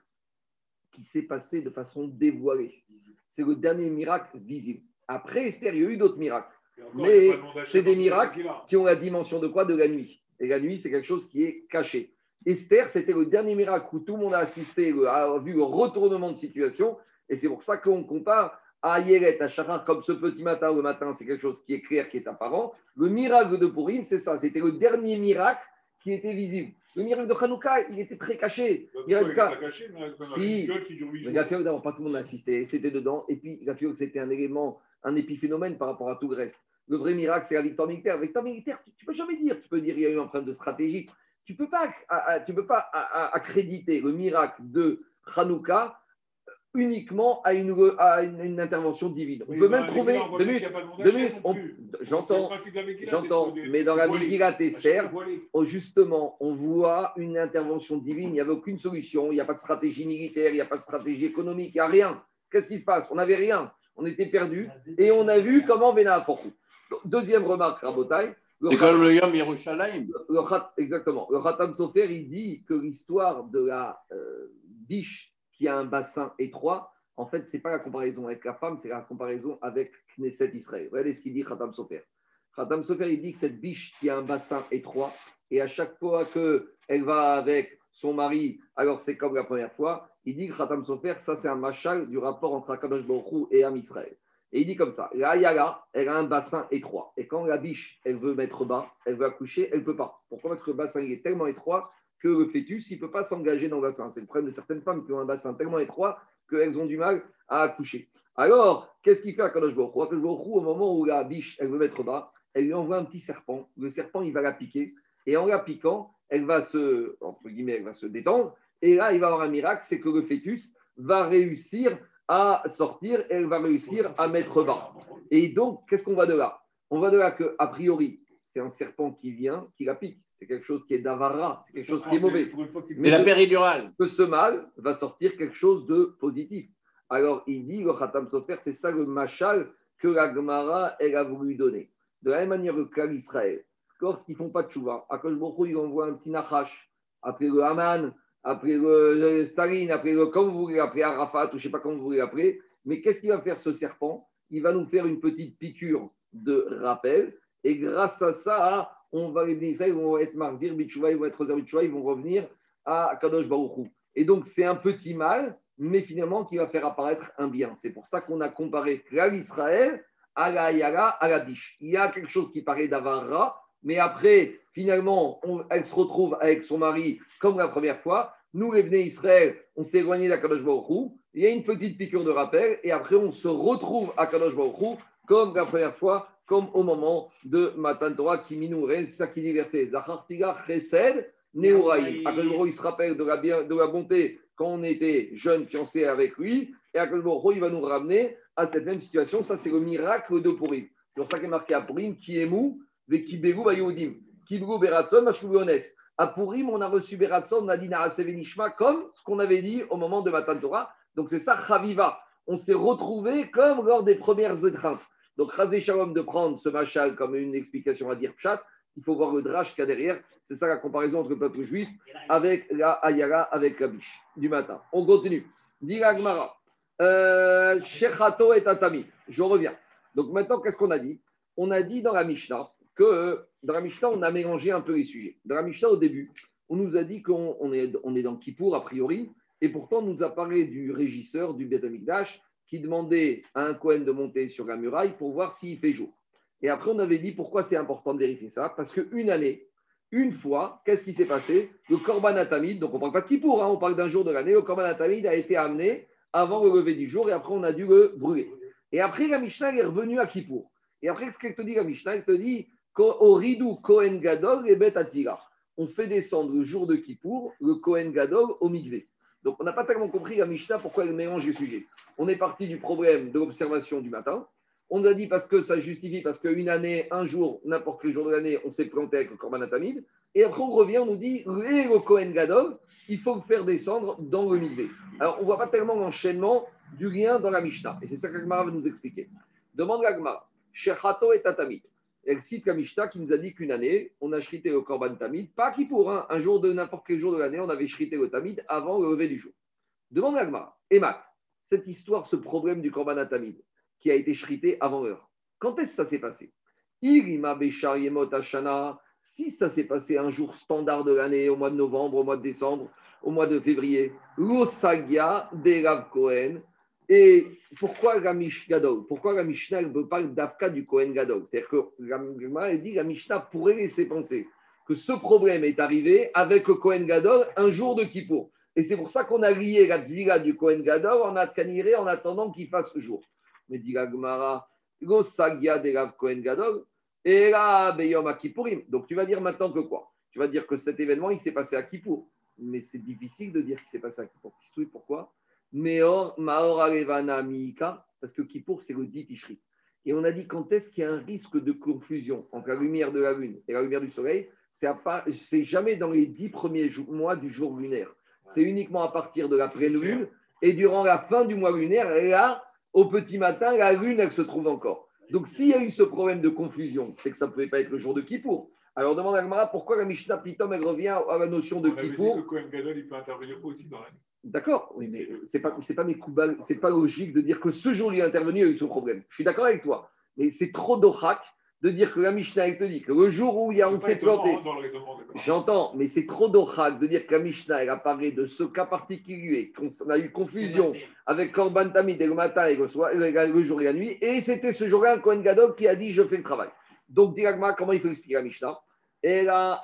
qui s'est passé de façon dévoilée. C'est le dernier miracle visible. Après Esther, il y a eu d'autres miracles. Mais c'est des miracles qui ont la dimension de quoi De la nuit. Et la nuit, c'est quelque chose qui est caché. Esther, c'était le dernier miracle où tout le monde a assisté, a vu le retournement de situation. Et c'est pour ça qu'on compare Ayeret Ashachar, comme ce petit matin, le matin, c'est quelque chose qui est clair, qui est apparent. Le miracle de Purim, c'est ça, c'était le dernier miracle qui était visible. Le miracle de Hanouka, il était très caché. Le miracle il était caché, mais si, il a fait d'abord pas tout le monde a assisté, c'était dedans. Et puis, il a fait que c'était un élément, un épiphénomène par rapport à tout le reste. Le vrai miracle, c'est la victoire militaire. La victoire militaire, tu ne peux jamais dire. Tu peux dire qu'il y a eu un problème de stratégie. Tu ne peux pas, tu peux pas accréditer le miracle de Hanouka uniquement à une, à une, intervention divine. On peut même trouver. Deux minutes, deux minutes j'entends, j'entends, mais dans la Megillat Esther, oh, justement, on voit une intervention divine, il n'y avait aucune solution, il n'y a pas de stratégie militaire, il n'y a pas de stratégie économique, il n'y a rien. Qu'est-ce qui se passe? On n'avait rien, on était perdu et on a vu comment Béna Deuxième remarque, Rabotai. Le Yom Yerushalayim. Exactement. Le Khatam Sofer, il dit que l'histoire de la euh, biche qui a un bassin étroit, en fait, ce n'est pas la comparaison avec la femme, c'est la comparaison avec Knesset Israël. Regardez ce qu'il dit Khatam Sofer. Khatam Sofer, il dit que cette biche qui a un bassin étroit, et à chaque fois qu'elle va avec son mari, alors c'est comme la première fois, il dit que Khatam Sofer, ça c'est un machal du rapport entre Akadosh Baruch et Am Israël. Et il dit comme ça, la Yala, elle a un bassin étroit. Et quand la biche, elle veut mettre bas, elle veut accoucher, elle ne peut pas. Pourquoi? Parce que le bassin est tellement étroit que le fœtus, il ne peut pas s'engager dans le bassin. C'est le problème de certaines femmes qui ont un bassin tellement étroit qu'elles ont du mal à accoucher. Alors, qu'est-ce qu'il fait à Kadosh Baruch au moment où la biche, elle veut mettre bas, elle lui envoie un petit serpent. Le serpent, il va la piquer. Et en la piquant, elle va se, entre guillemets, elle va se détendre. Et là, il va avoir un miracle, c'est que le fœtus va réussir à sortir et elle va réussir à mettre bas. Et donc, qu'est-ce qu'on va de là? On va de là qu'a priori, c'est un serpent qui vient, qui la pique c'est quelque chose qui est d'avara, c'est quelque chose qui est mauvais. Mais la péridurale. Que ce mal va sortir quelque chose de positif. Alors il dit, le Khatam Sofer, c'est ça le machal que la Gemara, elle a voulu donner. De la même manière que Israël, lorsqu'ils ne font pas de chouva, à Koshboko, il envoie un petit Nachash, après le Haman, après le, Staline, après le, comme vous voulez l'appeler, Arafat, ou je ne sais pas comment vous voulez l'appeler, mais qu'est-ce qu'il va faire ce serpent? Il va nous faire une petite piqûre de rappel, et grâce à ça, on va les ils vont être Marzir, Bichouva, ils vont être Rosa ils vont revenir à Kadosh Baruchou. Et donc, c'est un petit mal, mais finalement, qui va faire apparaître un bien. C'est pour ça qu'on a comparé l'Israël à la Yara, à la biche. Il y a quelque chose qui paraît d'Avara, mais après, finalement, elle se retrouve avec son mari comme la première fois. Nous, les Israël, on s'est éloigné d'Akadosh Baruch Il y a une petite piqûre de rappel, et après, on se retrouve à Kadosh Baruch comme la première fois comme au moment de Matan Torah qui minourait, c'est ça qui dit verset. Zachartiga chesed neuraï. il se rappelle de la, de la bonté quand on était jeune fiancé avec lui, et Akalboro, il va nous ramener à cette même situation. Ça, c'est le miracle de Purim. C'est pour ça qu'il est marqué à Purim, qui est mou, vekiberu bayodim, kibru beratson, mashkubones. À Purim, on a reçu beratson, on a dit nishma, comme ce qu'on avait dit au moment de Matan Torah. Donc c'est ça, chaviva. On s'est retrouvé comme lors des premières étreintes. Donc, Razé Shalom de prendre ce machal comme une explication à dire pshat, il faut voir le drache qu'il y a derrière. C'est ça la comparaison entre le peuple juif avec la Ayara, avec la biche du matin. On continue. Dira Gmara. Euh, Shechato et Tatami. Je reviens. Donc maintenant, qu'est-ce qu'on a dit? On a dit dans la Mishnah que dans la Mishnah, on a mélangé un peu les sujets. Dans la Mishnah, au début, on nous a dit qu'on est, on est dans Kippour, a priori, et pourtant, on nous a parlé du régisseur du Beth Amikdash qui demandait à un Cohen de monter sur la muraille pour voir s'il fait jour. Et après, on avait dit pourquoi c'est important de vérifier ça. Parce qu'une année, une fois, qu'est-ce qui s'est passé? Le Korban Atamid, donc on ne parle pas de Kippour, hein, on parle d'un jour de l'année, le Korban Atamid a été amené avant le lever du jour et après on a dû le brûler. Et après, la Mishnah est revenue à Kippour. Et après, ce qu'elle te dit, la Mishnah, elle te dit au Ridou Kohen Gadol et Bet On fait descendre le jour de Kippour le Kohen Gadol au Mikvé. Donc, on n'a pas tellement compris la Mishnah pourquoi elle mélange les sujets. On est parti du problème de l'observation du matin. On a dit parce que ça justifie, parce qu'une année, un jour, n'importe quel jour de l'année, on s'est planté avec le Korban Atamid. Et après, on revient, on nous dit, le Kohen Gadol, il faut le faire descendre dans le Mikvé. Alors, on ne voit pas tellement l'enchaînement du lien dans la Mishnah. Et c'est ça qu'Agmara va nous expliquer. Demande l'Agmara, Shechato et Tatamid elle cite la qui nous a dit qu'une année, on a shrité le Korban Tamid, pas qui pour un, un jour de n'importe quel jour de l'année, on avait shrité le Tamid avant le lever du jour. Demande Agma, Emat, cette histoire, ce problème du Korban Tamid, qui a été shrité avant l'heure, quand est-ce que ça s'est passé? Si ça s'est passé un jour standard de l'année, au mois de novembre, au mois de décembre, au mois de février, l'osagia de Et pourquoi la Mishnah Pourquoi la Mishnah ne pas d'Afka du Kohen Gadol? C'est-à-dire que la, dit la Mishnah pourrait laisser penser que ce problème est arrivé avec le Kohen Gadol un jour de Kippour. Et c'est pour ça qu'on a lié la Tvila du Kohen Gadol en, en attendant qu'il fasse jour. Mais dit la Gemara, de Kohen Gadol, et là, Beyom Kippourim. Donc tu vas dire maintenant que quoi? Tu vas dire que cet événement, il s'est passé à Kippour. Mais c'est difficile de dire qu'il s'est passé à Kippour. Pourquoi? Meor, Maor Arevana Miika, parce que Kippour, c'est le dit Et on a dit quand est-ce qu'il y a un risque de confusion entre la lumière de la lune et la lumière du soleil C'est jamais dans les dix premiers mois du jour lunaire. C'est uniquement à partir de la lune et durant la fin du mois lunaire. Et là, au petit matin, la lune, elle se trouve encore. Donc, s'il y a eu ce problème de confusion, c'est que ça ne pouvait pas être le jour de Kippour. Alors, demande à Gmara pourquoi la Mishnah Pitom, elle revient à la notion de Kippour. il peut intervenir aussi dans la nuit. D'accord, oui, mais c'est pas c'est pas mes c'est pas logique de dire que ce jour il est intervenu, il a eu ce problème. Je suis d'accord avec toi, mais c'est trop d'ochak de dire que la Mishnah elle te dit que le jour où il y a, on s'est planté. J'entends, mais c'est trop d'ochak de dire que la Mishnah elle apparaît de ce cas particulier, qu'on a eu confusion avec Korban Tamid et le matin et le, soir, le jour et la nuit, et c'était ce jour-là un Kohen Gadol qui a dit je fais le travail. Donc, directement, comment il faut expliquer la Mishnah? Et là,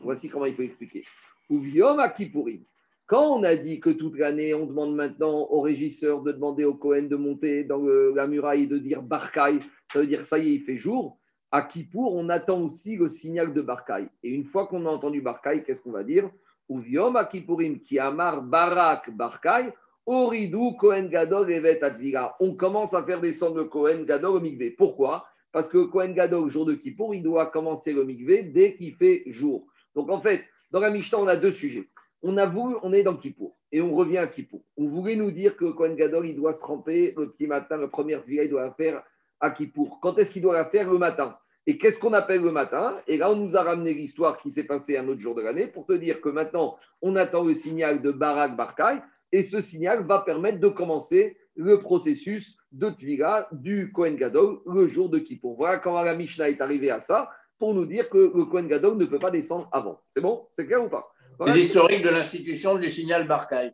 voici comment il faut expliquer. Ou Viom Akipurim. Quand on a dit que toute l'année, on demande maintenant au régisseur de demander au Cohen de monter dans la muraille et de dire Barcaï, ça veut dire ça y est, il fait jour. À Kippour, on attend aussi le signal de Barcaï. Et une fois qu'on a entendu Barcaï, qu'est-ce qu'on va dire? Uviom à Kippourim, qui amar Barak Barcaï, Oridou Cohen Gadol Evet Advira. On commence à faire descendre le Cohen Gadol au Migvé. Pourquoi? Parce que Cohen Gadol, jour de Kippour, il doit commencer le Migvé dès qu'il fait jour. Donc en fait, dans la Mishnah, on a deux sujets on a voulu, on est dans Kippour et on revient à Kippour. On voulait nous dire que Kohen Gadol, il doit se tremper le petit matin, la première vie, il doit la faire à Kippour. Quand est-ce qu'il doit la faire le matin? Et qu'est-ce qu'on appelle le matin? Et là, on nous a ramené l'histoire qui s'est passée un autre jour de l'année pour te dire que maintenant, on attend le signal de Barak Barkai et ce signal va permettre de commencer le processus de Tvila du Kohen Gadol le jour de Kippour. Voilà quand la Mishnah est arrivée à ça pour nous dire que le Kohen Gadol ne peut pas descendre avant. C'est bon? C'est clair ou pas? L'historique de l'institution du signal Barcaï.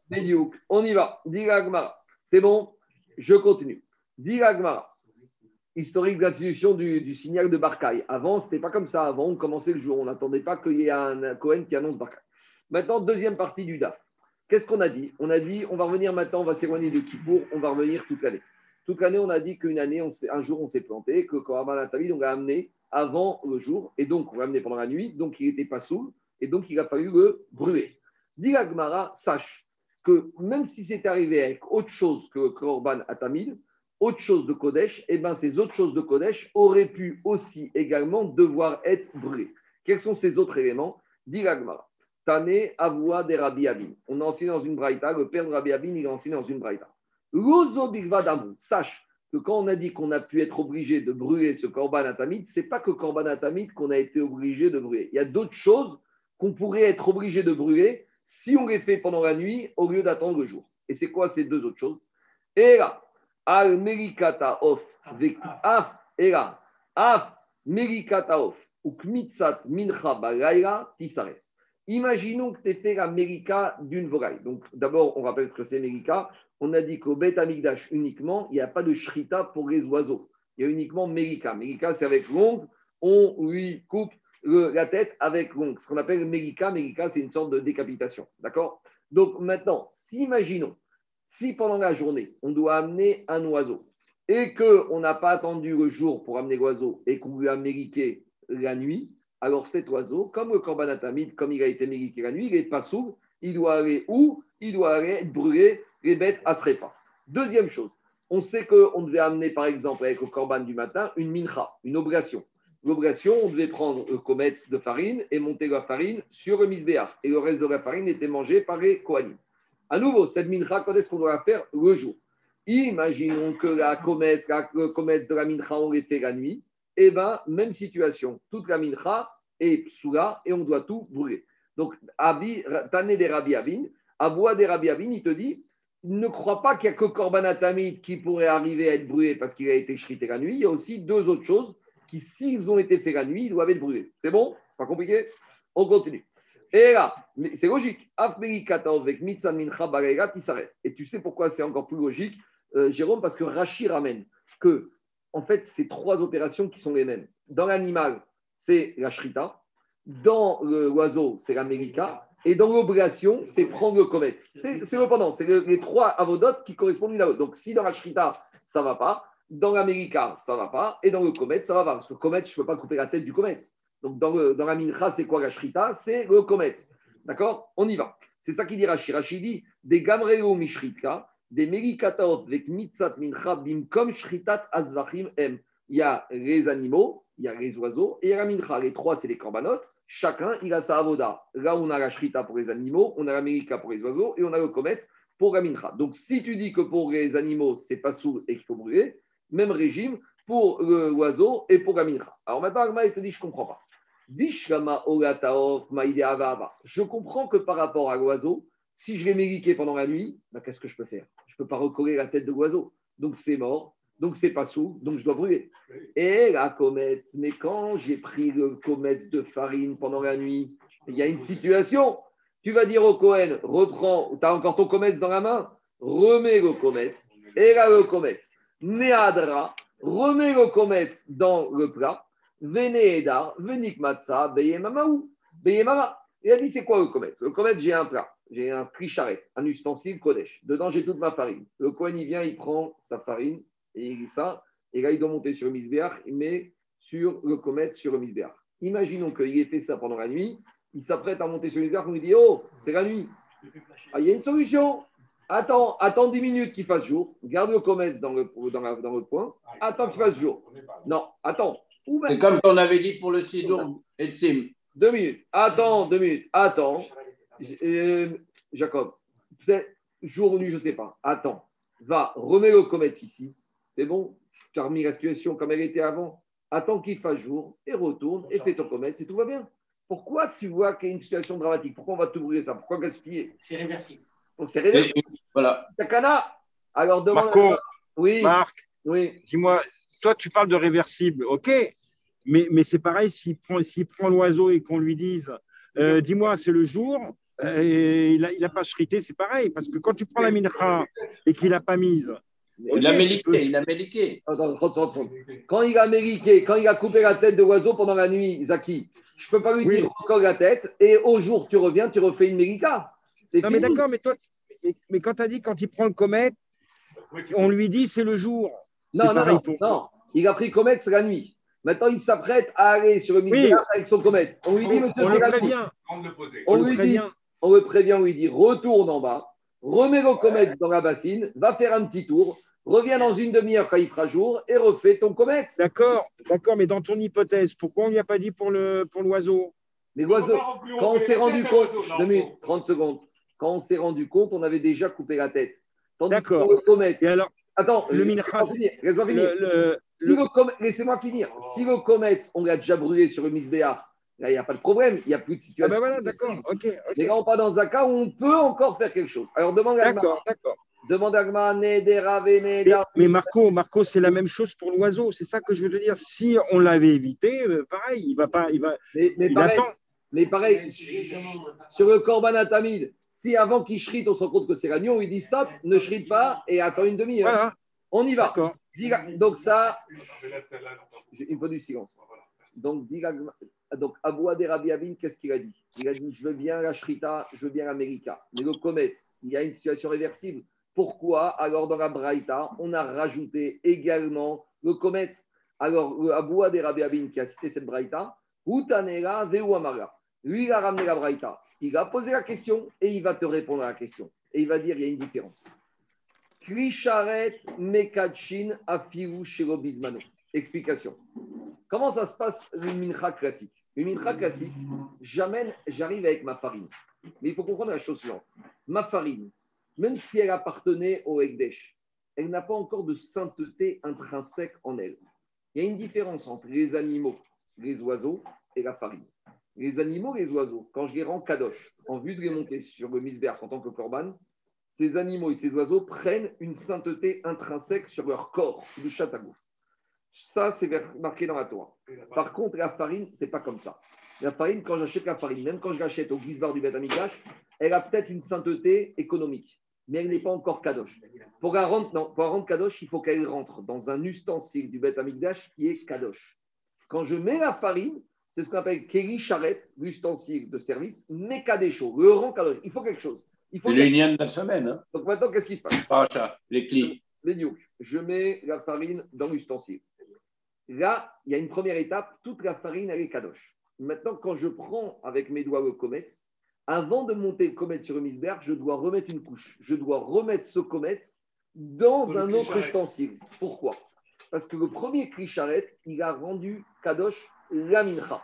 On y va. C'est bon, je continue. Diragmara. Historique de l'institution du, signal de Barcaï. Avant, ce n'était pas comme ça. Avant, on commençait le jour. On n'attendait pas qu'il y ait un Cohen qui annonce Barcaï. Maintenant, deuxième partie du DAF. Qu'est-ce qu'on a dit? On a dit, on va revenir maintenant, on va s'éloigner de Kippour, on va revenir toute l'année. Toute l'année, on a dit qu'une année, on un jour, on s'est planté, que Korban Nathalie, on l'a amené avant le jour, et donc on l'a amené pendant la nuit, donc il n'était pas saoul et donc il a fallu le brûler. Dit sache que même si c'est arrivé avec autre chose que Korban Atamid, autre chose de Kodesh, et eh ben ces autres choses de Kodesh auraient pu aussi également devoir être brûlées. Quels sont ces autres éléments? Dit Tane Avoua de Rabbi Abin. On a enseigné dans une braïta, le père de Rabbi Abin, il a enseigné dans une braïta. Lozo sache que quand on a dit qu'on a pu être obligé de brûler ce Korban Atamid, ce n'est pas que Korban Atamid qu'on a été obligé de brûler. Il y a d'autres choses qu'on pourrait être obligé de brûler si on les fait pendant la nuit au lieu d'attendre le jour. Et c'est quoi ces deux autres choses Et là, al merikata of af et là, af merikata of ou kmitsat mincha balayla tisare. Imaginons que tu aies fait la mérika d'une volaille. Donc d'abord, on rappelle que c'est mérika. On a dit qu'au Bet Amigdash uniquement, il n'y a pas de shrita pour les oiseaux. Il y a uniquement mérika. Mérika, c'est avec l'ongle, on lui coupe la tête avec donc, ce qu'on appelle Mérika. Mérika, c'est une sorte de décapitation. D'accord? Donc maintenant, si imaginons, si pendant la journée, on doit amener un oiseau et qu'on n'a pas attendu le jour pour amener l'oiseau et qu'on lui a mériqué la nuit, alors cet oiseau, comme le corbanatamide, comme il a été mériqué la nuit, il n'est pas sourd, il doit aller où? Il doit aller brûlé, les bêtes à ce pas. Deuxième chose, on sait qu'on devait amener par exemple avec le corban du matin une mincha, une obligation l'obligation, on devait prendre le comète de farine et monter la farine sur le misbéach. Et le reste de la farine était mangé par les Kohanim. À nouveau, cette mincha, quand est-ce qu'on doit la faire? Le jour. Imaginons que la comète, la, le comète de la mincha, on l'ait fait la nuit. Eh bien, même situation. Toute la mincha est psoula et on doit tout brûler. Donc, Abi, Tane des Rabbi Avin, Aboua des il te dit ne crois pas qu'il n'y a que Korban qui pourrait arriver à être brûlé parce qu'il a été chrité la nuit. Il y a aussi deux autres choses qui, s'ils ont été faits la nuit, ils doivent être brûlés. C'est bon? C'est pas compliqué? On continue. Et là, c'est logique. Et tu sais pourquoi c'est encore plus logique euh, Jérôme, parce que Rachi ramène que, en fait, c'est trois opérations qui sont les mêmes. Dans l'animal, c'est la shrita. Dans l'oiseau, c'est l'américa. Et dans l'obligation, c'est prendre le comète. C'est le pendant. C'est les trois avodotes qui correspondent l'une à l'autre. Donc, si dans la shrita, ça ne va pas, dans l'américa, ça ne va pas, et dans le comète, ça va pas. Parce que le comète, je ne peux pas couper la tête du comète. Donc, dans, la mincha, c'est quoi la shrita? C'est le comète. D'accord? On y va. C'est ça qu'il dit Rashi. Rashi dit des gamreo mishrita, des merikataot avec mitzat mincha bimkom shritat azvachim em. Il y a les animaux, il y a les oiseaux, et il y a la mincha. Les trois, c'est les corbanotes. Chacun, il a sa avoda. Là, on a la shrita pour les animaux, on a la pour les oiseaux, et on a le comète pour la mincha. Donc, si tu dis que pour les animaux, c'est pas sourd et qu'il faut brûler, même régime pour l'oiseau et pour la. Alors maintenant, Agma, il te dit, je ne comprends pas. Je comprends que par rapport à l'oiseau, si je l'ai mériqué pendant la nuit, bah, qu'est-ce que je peux faire? Je ne peux pas recoller la tête de l'oiseau. Donc c'est mort, donc c'est pas sous, donc je dois brûler. Et la comète, mais quand j'ai pris le comète de farine pendant la nuit, il y a une situation. Tu vas dire au Cohen, reprends, tu as encore ton comète dans la main, remets le comète, et là le comète, néadra, remets le comète dans le plat, Veneeda, Venik Matza, Beyemamaou, Beyemama. Il a dit c'est quoi le comète? Le comète, j'ai un plat, j'ai un charrette, un ustensile Kodesh. Dedans, j'ai toute ma farine. Le Kohen, il vient, il prend sa farine et il ça. Et là, il doit monter sur le misbéach, met sur le comète, sur le misbéach. Imaginons qu'il ait fait ça pendant la nuit. Il s'apprête à monter sur le misbéach, on lui dit Oh, c'est la nuit. Ah, il y a une solution. Attends, attends 10 minutes qu'il fasse jour. Garde le comète dans le, dans, dans le coin. Attends qu'il fasse jour. Non, attends. C'est comme on avait dit pour le Sidour et Sim. Deux minutes. Attends, deux minutes. Attends. Euh, Jacob, jour ou nuit, je ne sais pas. Attends. Va, remets le comète ici. C'est bon? Tu as remis la situation comme elle était avant. Attends qu'il fasse jour et retourne et fais ton comète, c'est tout va bien. Pourquoi tu vois qu'il y a une situation dramatique? Pourquoi on va tout brûler ça? Pourquoi gaspiller? C'est réversible. Donc c'est réversible. voilà. Takana Alors demande. Marco, oui. Marc, oui. dis-moi, toi, tu parles de réversible, ok, mais, mais c'est pareil, s'il prend, prend l'oiseau et qu'on lui dise, euh, dis-moi, c'est le jour, euh, et il n'a il a pas shrité, c'est pareil, parce que quand tu prends la mincha et qu'il n'a pas mise, il a méliqué, il a méliqué. Quand il a méliqué, quand il a coupé la tête de l'oiseau pendant la nuit, Zaki, je ne peux pas lui dire encore la tête et au jour tu reviens, tu refais une mélika. Non, mais d'accord, mais toi, mais, quand tu as dit quand il prend le comète, on lui dit c'est le jour. Non, non, non, Il a pris comète, c'est la nuit. Maintenant, il s'apprête à aller sur le milieu avec son comète. On lui dit, monsieur, c'est la nuit. On, lui dit, on le prévient, on lui dit, retourne en bas, remets vos comètes dans la bassine, va faire un petit tour, reviens dans une demi-heure quand il fera jour et refais ton comète. D'accord, d'accord, mais dans ton hypothèse, pourquoi on ne lui a pas dit pour l'oiseau pour Mais l'oiseau, quand on s'est rendu compte, 30 secondes, quand on s'est rendu compte, on avait déjà coupé la tête. D'accord. Et alors, Attends, le mincha. Laisse-moi finir. Laissez-moi finir. Si le comète, on l'a déjà brûlé sur le misbéar, là, il n'y a pas de problème, il n'y a plus de situation. Ah ben voilà, d'accord, ok. Mais là, on pas dans un cas où on peut encore faire quelque chose. Alors, demande à D'accord, d'accord. Demande à mais, mais Marco, Marco c'est la même chose pour l'oiseau. C'est ça que je veux te dire. Si on l'avait évité, euh, pareil, il va pas, il va, mais, mais il pareil, attend. Mais pareil, sur le corban atamide, si avant qu'il shrite, on se rend compte que c'est l'agneau, il dit stop, ne shrite pas et attends une demi-heure. On y va. Donc ça, il faut du silence. Donc, donc Abou Rabbi qu'est-ce qu'il a dit? Il a dit, je veux bien la shrita, je veux bien l'américa. Mais le comète, il y a une situation réversible. Pourquoi? Alors, dans la Braïta, on a rajouté également le comète. Alors, Abou Rabbi qui a cité cette Braïta, Utanera. Lui, il a ramené la Braïta il va poser la question et il va te répondre à la question. Et il va dire il y a une différence. Mekachin Afiru Shirobizmano. Explication. Comment ça se passe une mincha classique? Une mincha classique, j'amène, j'arrive avec ma farine. Mais il faut comprendre la chose suivante. Ma farine, même si elle appartenait au Ekdesh, elle n'a pas encore de sainteté intrinsèque en elle. Il y a une différence entre les animaux, les oiseaux et la farine les animaux, les oiseaux, quand je les rends kadosh, en vue de les monter sur le misbéach en tant que korban, ces animaux et ces oiseaux prennent une sainteté intrinsèque sur leur corps, du chatago. Ça, c'est marqué dans la Torah. Par contre, la farine, c'est pas comme ça. La farine, quand j'achète la farine, même quand je l'achète au Gizbar du Beth elle a peut-être une sainteté économique. mais elle n'est pas encore Kadosh. Pour la rendre, non, pour rendre Kadosh, il faut qu'elle rentre dans un ustensile du Beth Amikdash qui est Kadosh. Quand je mets la farine, c'est ce qu'on appelle Keri Charette, l'ustensile de service, mais Kadesho, le rang Kadosh. Il faut quelque chose. C'est l'union de la semaine. Hein. Donc maintenant, qu'est-ce qui se passe? Ah, ça, les clés. Les Je mets la farine dans l'ustensile. Là, il y a une première étape, toute la farine, elle est Kadosh. Maintenant, quand je prends avec mes doigts le comète, avant de monter le comète sur le misberg, je dois remettre une couche. Je dois remettre ce comète dans un autre ustensile. Pourquoi? Parce que le premier Krisharet, il a rendu Kadosh la mincha.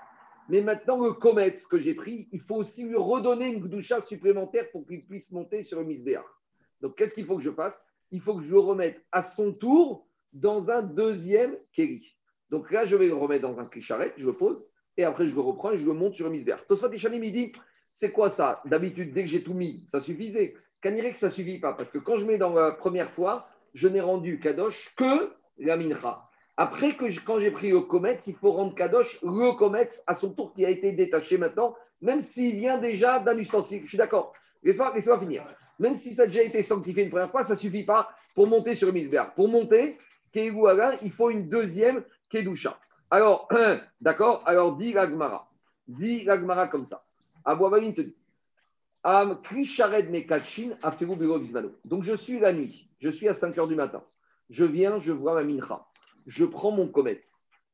Mais maintenant, le comète que j'ai pris, il faut aussi lui redonner une doucha supplémentaire pour qu'il puisse monter sur le misberg. Donc, qu'est-ce qu'il faut que je fasse? Il faut que je le remette à son tour dans un deuxième kéli. Donc là, je vais le remettre dans un Krisharet, je le pose, et après, je le reprends et je le monte sur le misberg. Tosfat Ishamim, il dit c'est quoi ça? D'habitude, dès que j'ai tout mis, ça suffisait. Kanirek, ça ne suffit pas, parce que quand je mets dans la première fois, je n'ai rendu Kadosh que la mincha. Après, que quand j'ai pris le comète, il faut rendre Kadosh le comète à son tour qui a été détaché maintenant, même s'il vient déjà d'un ustensile. Je suis d'accord. Laisse-moi finir. Même si ça a déjà été sanctifié une première fois, ça ne suffit pas pour monter sur misberg. Pour monter, il faut une deuxième Kedusha. Alors, d'accord Alors, dit l'Agmara. Dit l'Agmara comme ça. Abouabamine te dit donc je suis la nuit, je suis à 5 heures du matin. Je viens, je vois ma mincha. Je prends mon comète.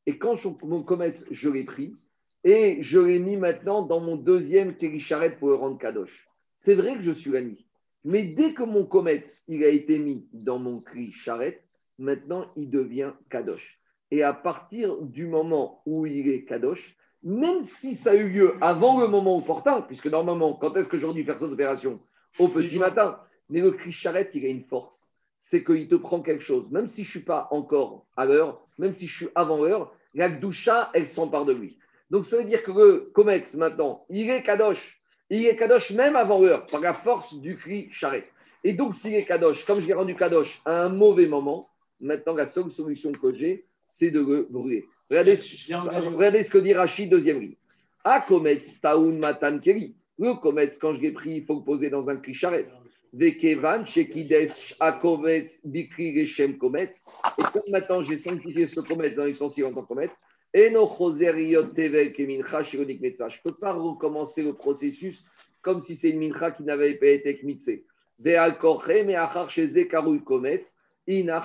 Et quand je, mon comète, je l'ai pris et je l'ai mis maintenant dans mon deuxième térisharet pour le rendre kadosh. C'est vrai que je suis la nuit. Mais dès que mon comète, il a été mis dans mon cri charrette, maintenant il devient kadosh. Et à partir du moment où il est kadosh, même si ça a eu lieu avant le moment opportun, puisque normalement, quand est-ce que j'aurais dû faire cette opération? Au petit matin. Mais le cri charrette, il a une force. C'est qu'il te prend quelque chose. Même si je ne suis pas encore à l'heure, même si je suis avant l'heure, la doucha, elle s'empare de lui. Donc ça veut dire que le comète, maintenant, il est kadosh. Il est kadosh même avant l'heure, par la force du cri charrette. Et donc, s'il est kadosh, comme je l'ai rendu kadosh à un mauvais moment, maintenant, la seule solution que j'ai, c'est de le brûler. Regardez, ce que dit Rachid, deuxième ligne. Akometz taun matan keri. Le kometz, quand je l'ai pris, il faut le poser dans un krisharet. Vekevan, shekidesh, akometz, bikri, reshem kometz. Et comme maintenant j'ai sanctifié ce kometz dans l'essentiel en tant que kometz, et no choseriot tevel kemincha, shironik metza. Je ne peux pas recommencer le processus comme si c'est une mincha qui n'avait pas été kometz,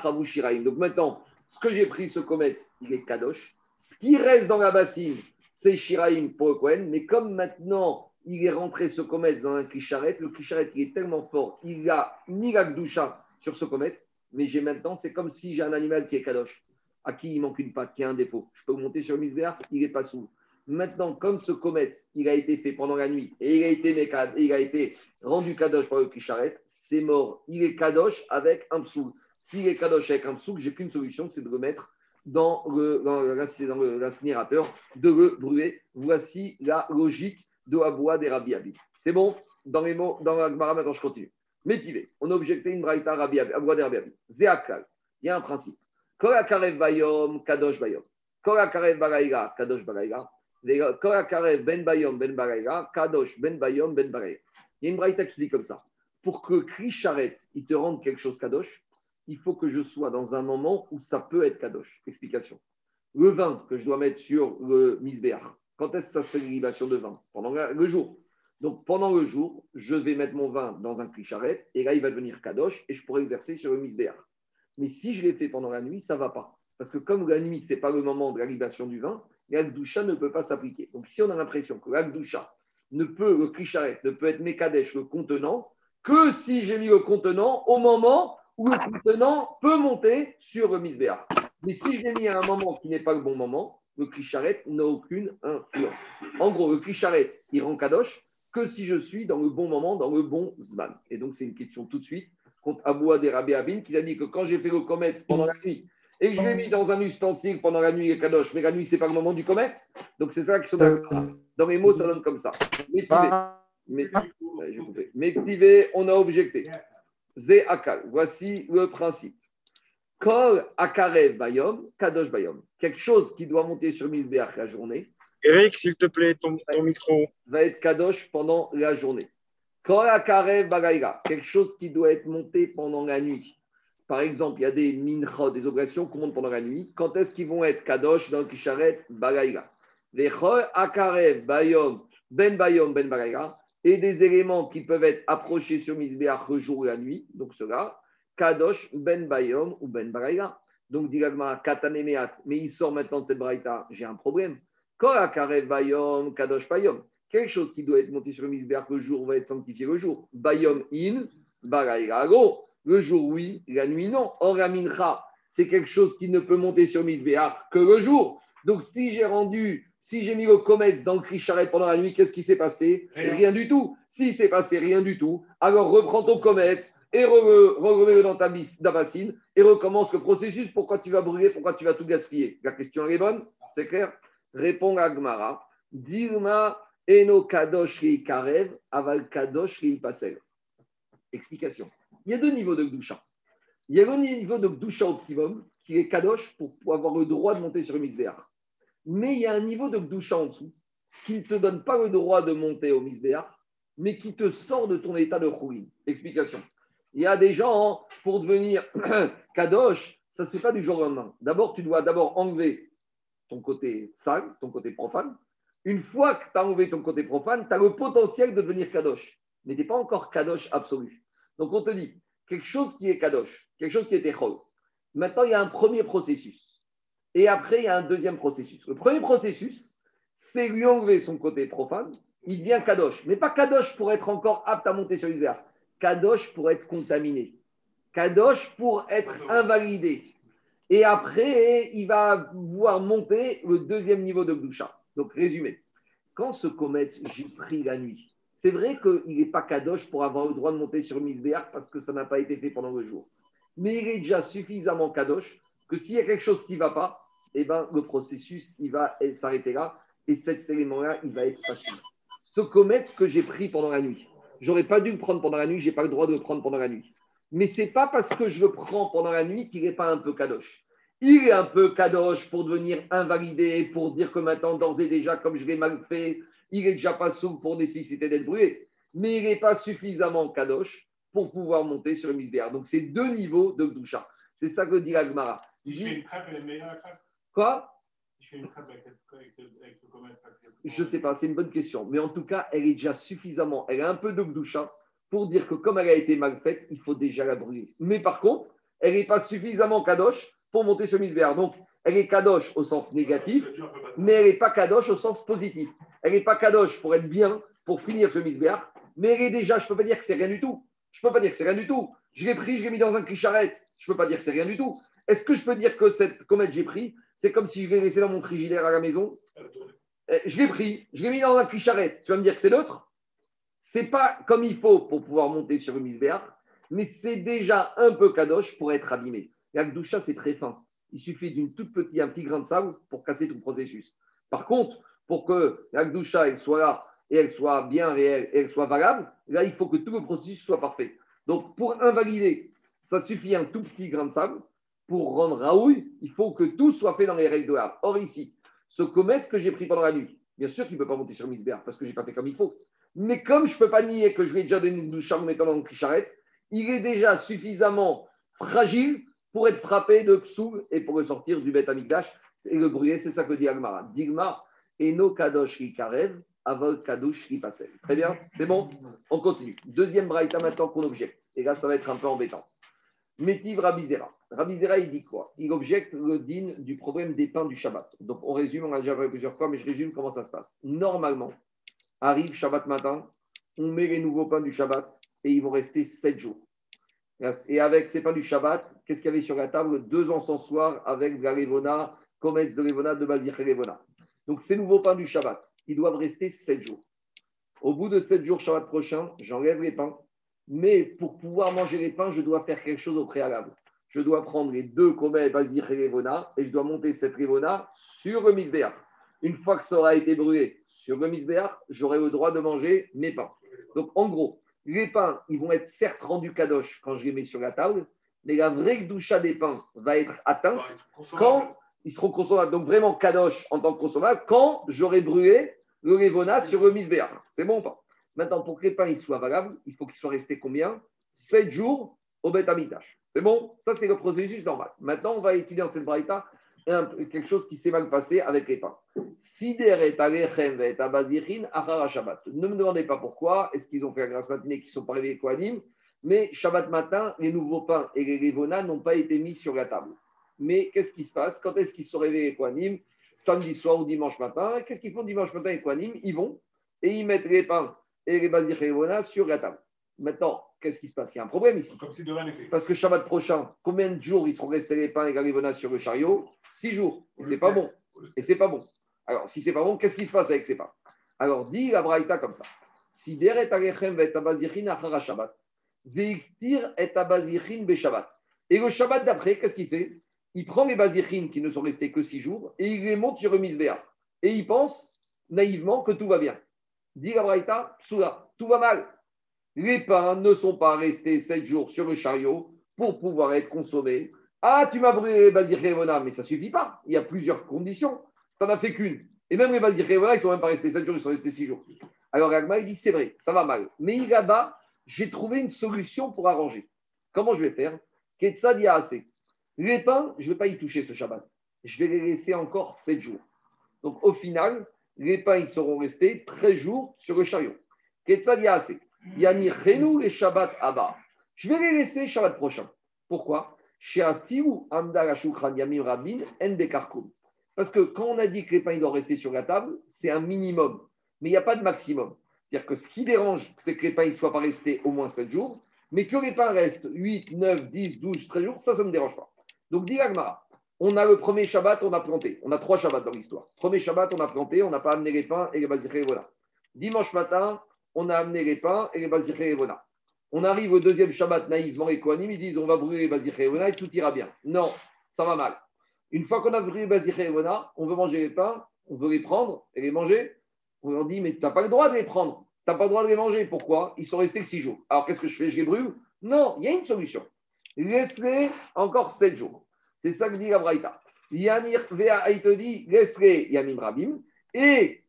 chavushiraim. Donc maintenant, ce que j'ai pris, ce comète, il est kadosh. Ce qui reste dans la bassine, c'est Shiraim pour Kohen. Mais comme maintenant, il est rentré ce comète dans un kisharet, le kisharet, il est tellement fort, il a mis la sur ce comète. Mais j'ai maintenant, c'est comme si j'ai un animal qui est kadosh, à qui il manque une patte, qui a un défaut. Je peux monter sur le misbéar, il n'est pas sous. Maintenant, comme ce comète, il a été fait pendant la nuit et il a été, il a été rendu kadosh par le kisharet, c'est mort. Il est kadosh avec un psoul. S'il est kadosh avec un psouk, j'ai qu'une solution, c'est de le mettre dans l'incinérateur, de le brûler. Voici la logique de bois des Rabbi Abi. C'est bon Dans les mots, dans la Gemara, maintenant je continue. Métivé, on a objecté une braïta Aboua des Rabbi Abi. Zéakal, il y a un principe. Kol bayom, kadosh bayom. Kol baraïga, kadosh baraïga. Kol ben bayom, ben baraïga, kadosh ben bayom, ben baraïga. Il y a une braïta qui dit comme ça. Pour que Kri il te rende quelque chose kadosh, il faut que je sois dans un moment où ça peut être kadosh. Explication. Le vin que je dois mettre sur le misbéach, quand est-ce que ça se fait l'élibation de vin? Pendant le jour. Donc pendant le jour, je vais mettre mon vin dans un clicharet et là il va devenir kadosh et je pourrai le verser sur le misbéach. Mais si je l'ai fait pendant la nuit, ça ne va pas. Parce que comme la nuit, ce n'est pas le moment de la libation du vin, l'agdoucha ne peut pas s'appliquer. Donc si on a l'impression que l'agdoucha ne peut, le clicharet ne peut être mekadesh, le contenant, que si j'ai mis le contenant au moment où le contenant peut monter sur le misbéa. Mais si je l'ai mis à un moment qui n'est pas le bon moment, le clicharet n'a aucune influence. En gros, le clicharet, il rend kadosh que si je suis dans le bon moment, dans le bon zman. Et donc, c'est une question tout de suite contre Aboua des Rabbi Abin qui a dit que quand j'ai fait le comète pendant la nuit et que je l'ai mis dans un ustensile pendant la nuit, est kadosh, mais la nuit, c'est pas le moment du comète. Donc, c'est ça qui sont Dans mes mots, ça donne comme ça. Mais, on a objecté. Zé Akal. Voici le principe. Kol Akarev Bayom, Kadosh Bayom. Quelque chose qui doit monter sur Misbeach la journée. Eric, s'il te plaît, ton, micro. Va être Kadosh pendant la journée. quelque chose qui doit être monté pendant la nuit. Par exemple, il y a des mincha, des obligations qu'on monte pendant la nuit. Quand est-ce qu'ils vont être kadosh dans le kisharet bagaïga akarev bayom ben bayom ben bagaïga et des éléments qui peuvent être approchés sur Mizbeach le jour ou la nuit, donc cela, kadosh ben bayom ou ben bagaïga. Donc, directement, katanemeat, mais il sort maintenant de cette braïta, j'ai un problème. Kol akarev bayom kadosh bayom quelque chose qui doit être monté sur le le jour va être sanctifié le jour. Bayom in, go. Le jour, oui, la nuit, non. Or, la mincha, c'est quelque chose qui ne peut monter sur le que le jour. Donc, si j'ai rendu, si j'ai mis le comète dans le cri pendant la nuit, qu'est-ce qui s'est passé? Rien. du tout. Si s'est passé rien du tout, alors reprends ton comète et remets-le dans ta bassine et recommence le processus. Pourquoi tu vas brûler? Pourquoi tu vas tout gaspiller? La question est bonne, c'est clair Réponds à Gmara. Dilma Eno kadosh karev, aval kadosh. Explication. Il y a deux niveaux de Gdusha. Il y a le niveau de Gdusha optimum, qui est kadosh pour avoir le droit de monter sur le misbéach. Mais il y a un niveau de Gdusha en dessous, qui ne te donne pas le droit de monter au misbéach, mais qui te sort de ton état de choulin. Explication. Il y a des gens, pour devenir kadosh, ça ne se fait pas du jour au lendemain. D'abord, tu dois d'abord enlever ton côté sale, ton côté profane, une fois que tu as enlevé ton côté profane, tu as le potentiel de devenir kadosh. Mais tu n'es pas encore kadosh absolu. Donc on te dit, quelque chose qui est kadosh, quelque chose qui est techol. Maintenant, il y a un premier processus. Et après, il y a un deuxième processus. Le premier processus, c'est lui enlever son côté profane. Il devient kadosh. Mais pas kadosh pour être encore apte à monter sur l'hiver. Kadosh pour être contaminé. Kadosh pour être invalidé. Et après, il va voir monter le deuxième niveau de Gdusha. Donc, résumé. Quand ce comète, j'ai pris la nuit, c'est vrai qu'il n'est pas kadosh pour avoir le droit de monter sur Misbéar parce que ça n'a pas été fait pendant le jour. Mais il est déjà suffisamment kadosh que s'il y a quelque chose qui ne va pas, eh ben, le processus il va s'arrêter là et cet élément-là, il va être facile. Ce comète que j'ai pris pendant la nuit, j'aurais pas dû le prendre pendant la nuit, j'ai pas le droit de le prendre pendant la nuit. Mais c'est pas parce que je le prends pendant la nuit qu'il n'est pas un peu kadosh il est un peu kadosh pour devenir invalidé, pour dire que maintenant, d'ores et déjà, comme je l'ai mal fait, il est déjà pas souple pour nécessiter d'être brûlé. Mais il n'est pas suffisamment kadosh pour pouvoir monter sur le misbéar. Donc, c'est deux niveaux de doucha. C'est ça que dit Agmara. Si je fais une crêpe, elle est meilleure la crêpe? Quoi? Je ne sais pas, c'est une bonne question. Mais en tout cas, elle est déjà suffisamment, elle a un peu de doucha pour dire que comme elle a été mal faite, il faut déjà la brûler. Mais par contre, elle n'est pas suffisamment kadosh pour monter sur Misbéar. Donc, elle est kadosh au sens négatif, mais elle n'est pas kadosh au sens positif. Elle n'est pas kadosh pour être bien, pour finir ce Misbéar, mais elle est déjà, je ne peux pas dire que c'est rien du tout. Je ne peux pas dire que c'est rien du tout. Je l'ai pris, je l'ai mis dans un clicharette. Je ne peux pas dire que c'est rien du tout. Est-ce que je peux dire que cette comète j'ai pris, c'est comme si je l'ai laissé dans mon frigidaire à la maison eh, Je l'ai pris, je l'ai mis dans un clicharette. Tu vas me dire que c'est neutre? C'est pas comme il faut pour pouvoir monter sur le misbéar, mais c'est déjà un peu kadosh pour être abîmé. La Gdusha, c'est très fin. Il suffit d'une toute petite, un petit grain de sable pour casser tout le processus. Par contre, pour que la Gdusha elle soit là et elle soit bien réelle et elle soit valable, là, il faut que tout le processus soit parfait. Donc, pour invalider, ça suffit un tout petit grain de sable. Pour rendre Raoul, il faut que tout soit fait dans les règles de l'art. Or, ici, ce comète que j'ai pris pendant la nuit, bien sûr qu'il ne peut pas monter sur Misbéar parce que je n'ai pas fait comme il faut. Mais comme je ne peux pas nier que je vais déjà donner une douche en mettant dans le charrette, il est déjà suffisamment fragile pour être frappé de psou et pour ressortir du Beth Amikdash et le brûler. C'est ça que dit Agmara. Digma, no kadosh karev, avol kadosh. Très bien, c'est bon? On continue. Deuxième braïta maintenant qu'on objecte. Et là, ça va être un peu embêtant. Métiv Rabizera. Rabizera, il dit quoi? Il objecte le din du problème des pains du Shabbat. Donc, on résume, on a déjà vu plusieurs fois, mais je résume comment ça se passe. Normalement, arrive Shabbat matin, on met les nouveaux pains du Shabbat et ils vont rester sept jours. Et avec ces pains du Shabbat, qu'est-ce qu'il y avait sur la table? Deux encensoirs avec de la Levona, Comets de Levona, de Bazir Levona. Donc ces nouveaux pains du Shabbat, ils doivent rester sept jours. Au bout de sept jours, Shabbat prochain, j'enlève les pains. Mais pour pouvoir manger les pains, je dois faire quelque chose au préalable. Je dois prendre les deux Comets, Bazir et Levona et je dois monter cette Levona sur le Misbéach. Une fois que ça aura été brûlé sur le Misbéach, j'aurai le droit de manger mes pains. Donc en gros, les pains, ils vont être certes rendus kadosh quand je les mets sur la table, mais la vraie doucha des pains va être atteinte quand ils seront consommables. Donc vraiment kadosh en tant que consommable, quand j'aurai brûlé le levona sur le misbéar. C'est bon pas? Maintenant, pour que les pains soient valables, il faut qu'ils soient restés combien? 7 jours au Beth C'est bon? Ça, c'est le processus normal. Maintenant, on va étudier dans cette braïta quelque chose qui s'est mal passé avec les pains. Ne me demandez pas pourquoi. Est-ce qu'ils ont fait la grâce matinée qui ne sont pas réveillés Kohanim? Mais Shabbat matin, les nouveaux pains et les Lévona n'ont pas été mis sur la table. Mais qu'est-ce qui se passe? Quand est-ce qu'ils sont réveillés Kohanim? Samedi soir ou dimanche matin. Qu'est-ce qu'ils font dimanche matin et Kohanim? Ils vont et ils mettent les pains et les et les sur la table. Maintenant, qu'est-ce qui se passe? Il y a un problème ici. Parce que Shabbat prochain, combien de jours ils seront restés les pains et les Lévona sur le chariot? Six jours. Et c'est pas bon. Et c'est pas bon. Alors, si c'est pas bon, qu'est-ce qui se passe avec ces pains? Alors, dit la Braïta comme ça. Si deret alechem abazichin achara Shabbat, veiktir et abazichin be Shabbat. Et le Shabbat d'après, qu'est-ce qu'il fait? Il prend les bazichin qui ne sont restés que six jours et il les monte sur remise Béa. Et il pense naïvement que tout va bien. Dit la Braïta, tout va mal. Les pains ne sont pas restés sept jours sur le chariot pour pouvoir être consommés ah, tu m'as brûlé les mais ça suffit pas. Il y a plusieurs conditions. Tu n'en as fait qu'une. Et même les Révona, ils ne sont même pas restés 7 jours, ils sont restés 6 jours. Alors Agma, il dit c'est vrai, ça va mal. Mais là-bas, j'ai trouvé une solution pour arranger. Comment je vais faire? Ketsad assez. Les pains, je ne vais pas y toucher ce Shabbat. Je vais les laisser encore 7 jours. Donc au final, les pains, ils seront restés 13 jours sur le chariot. Yani Chenou les Shabbat Abba. Je vais les laisser Shabbat prochain. Pourquoi? Parce que quand on a dit que les pains doivent rester sur la table, c'est un minimum, mais il n'y a pas de maximum. C'est-à-dire que ce qui dérange, c'est que les pains ne soient pas restés au moins 7 jours, mais que les pains restent 8, 9, 10, 12, 13 jours, ça, ça ne dérange pas. Donc, dit on a le premier Shabbat, on a planté. On a trois Shabbats dans l'histoire. Premier Shabbat, on a planté, on n'a pas amené les pains et les voilà. Dimanche matin, on a amené les pains et les voilà. On arrive au deuxième Shabbat naïvement, les Kohanim, ils disent on va brûler les et tout ira bien. Non, ça va mal. Une fois qu'on a brûlé les et on veut manger les pains, on veut les prendre et les manger. On leur dit mais tu n'as pas le droit de les prendre. Tu n'as pas le droit de les manger. Pourquoi? Ils sont restés que six jours. Alors qu'est-ce que je fais? Je les brûle? Non, il y a une solution. Laisse-les encore sept jours. C'est ça que dit la Braïta. Yanir Vea, il te dit laisse-les Yamim Rabim. Et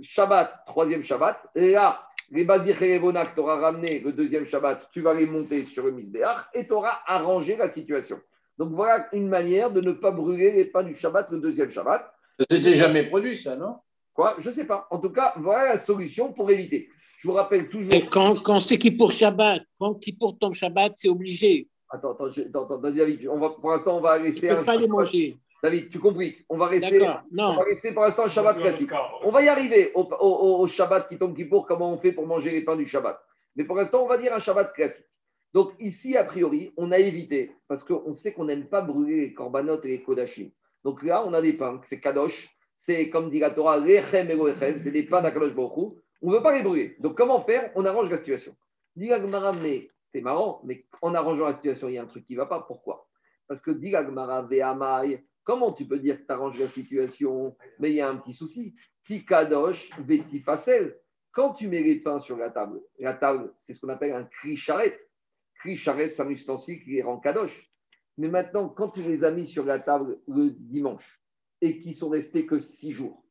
Shabbat, troisième Shabbat, là, les Bazir et que tu auras ramené le deuxième Shabbat, tu vas les monter sur le Misbéach et tu auras arrangé la situation. Donc voilà une manière de ne pas brûler les pains du Shabbat le deuxième Shabbat. Ça s'était jamais produit, ça, non? Quoi? Je ne sais pas. En tout cas, voilà la solution pour éviter. Je vous rappelle toujours. Et quand, quand c'est qui pour Shabbat, quand qui pour ton Shabbat, c'est obligé. Attends, attends, attends, David, on va, pour l'instant, on va laisser. Tu ne peux pas les manger. David, tu compris? On va rester, on va rester pour l'instant Shabbat classique. On va y arriver au, au, Shabbat qui tombe qui pour comment on fait pour manger les pains du Shabbat. Mais pour l'instant, on va dire un Shabbat classique. Donc ici, a priori, on a évité, parce qu'on sait qu'on n'aime pas brûler les corbanotes et les kodashim. Donc là, on a des pains, c'est kadosh, c'est comme dit la Torah, lechem et c'est des pains d'Akadosh Baruch On ne veut pas les brûler. Donc comment faire? On arrange la situation. Dit mais c'est marrant, mais en arrangeant la situation, il y a un truc qui ne va pas. Pourquoi? Parce que dit Gmara, Comment tu peux dire que tu arranges la situation? Mais il y a un petit souci. Tikadosh, veti facel. Quand tu mets les pains sur la table, la table, c'est ce qu'on appelle un cri charrette. Cri charrette, c'est un ustensile qui rend kadosh. Mais maintenant, quand tu les as mis sur la table le dimanche et qui sont restés que six jours,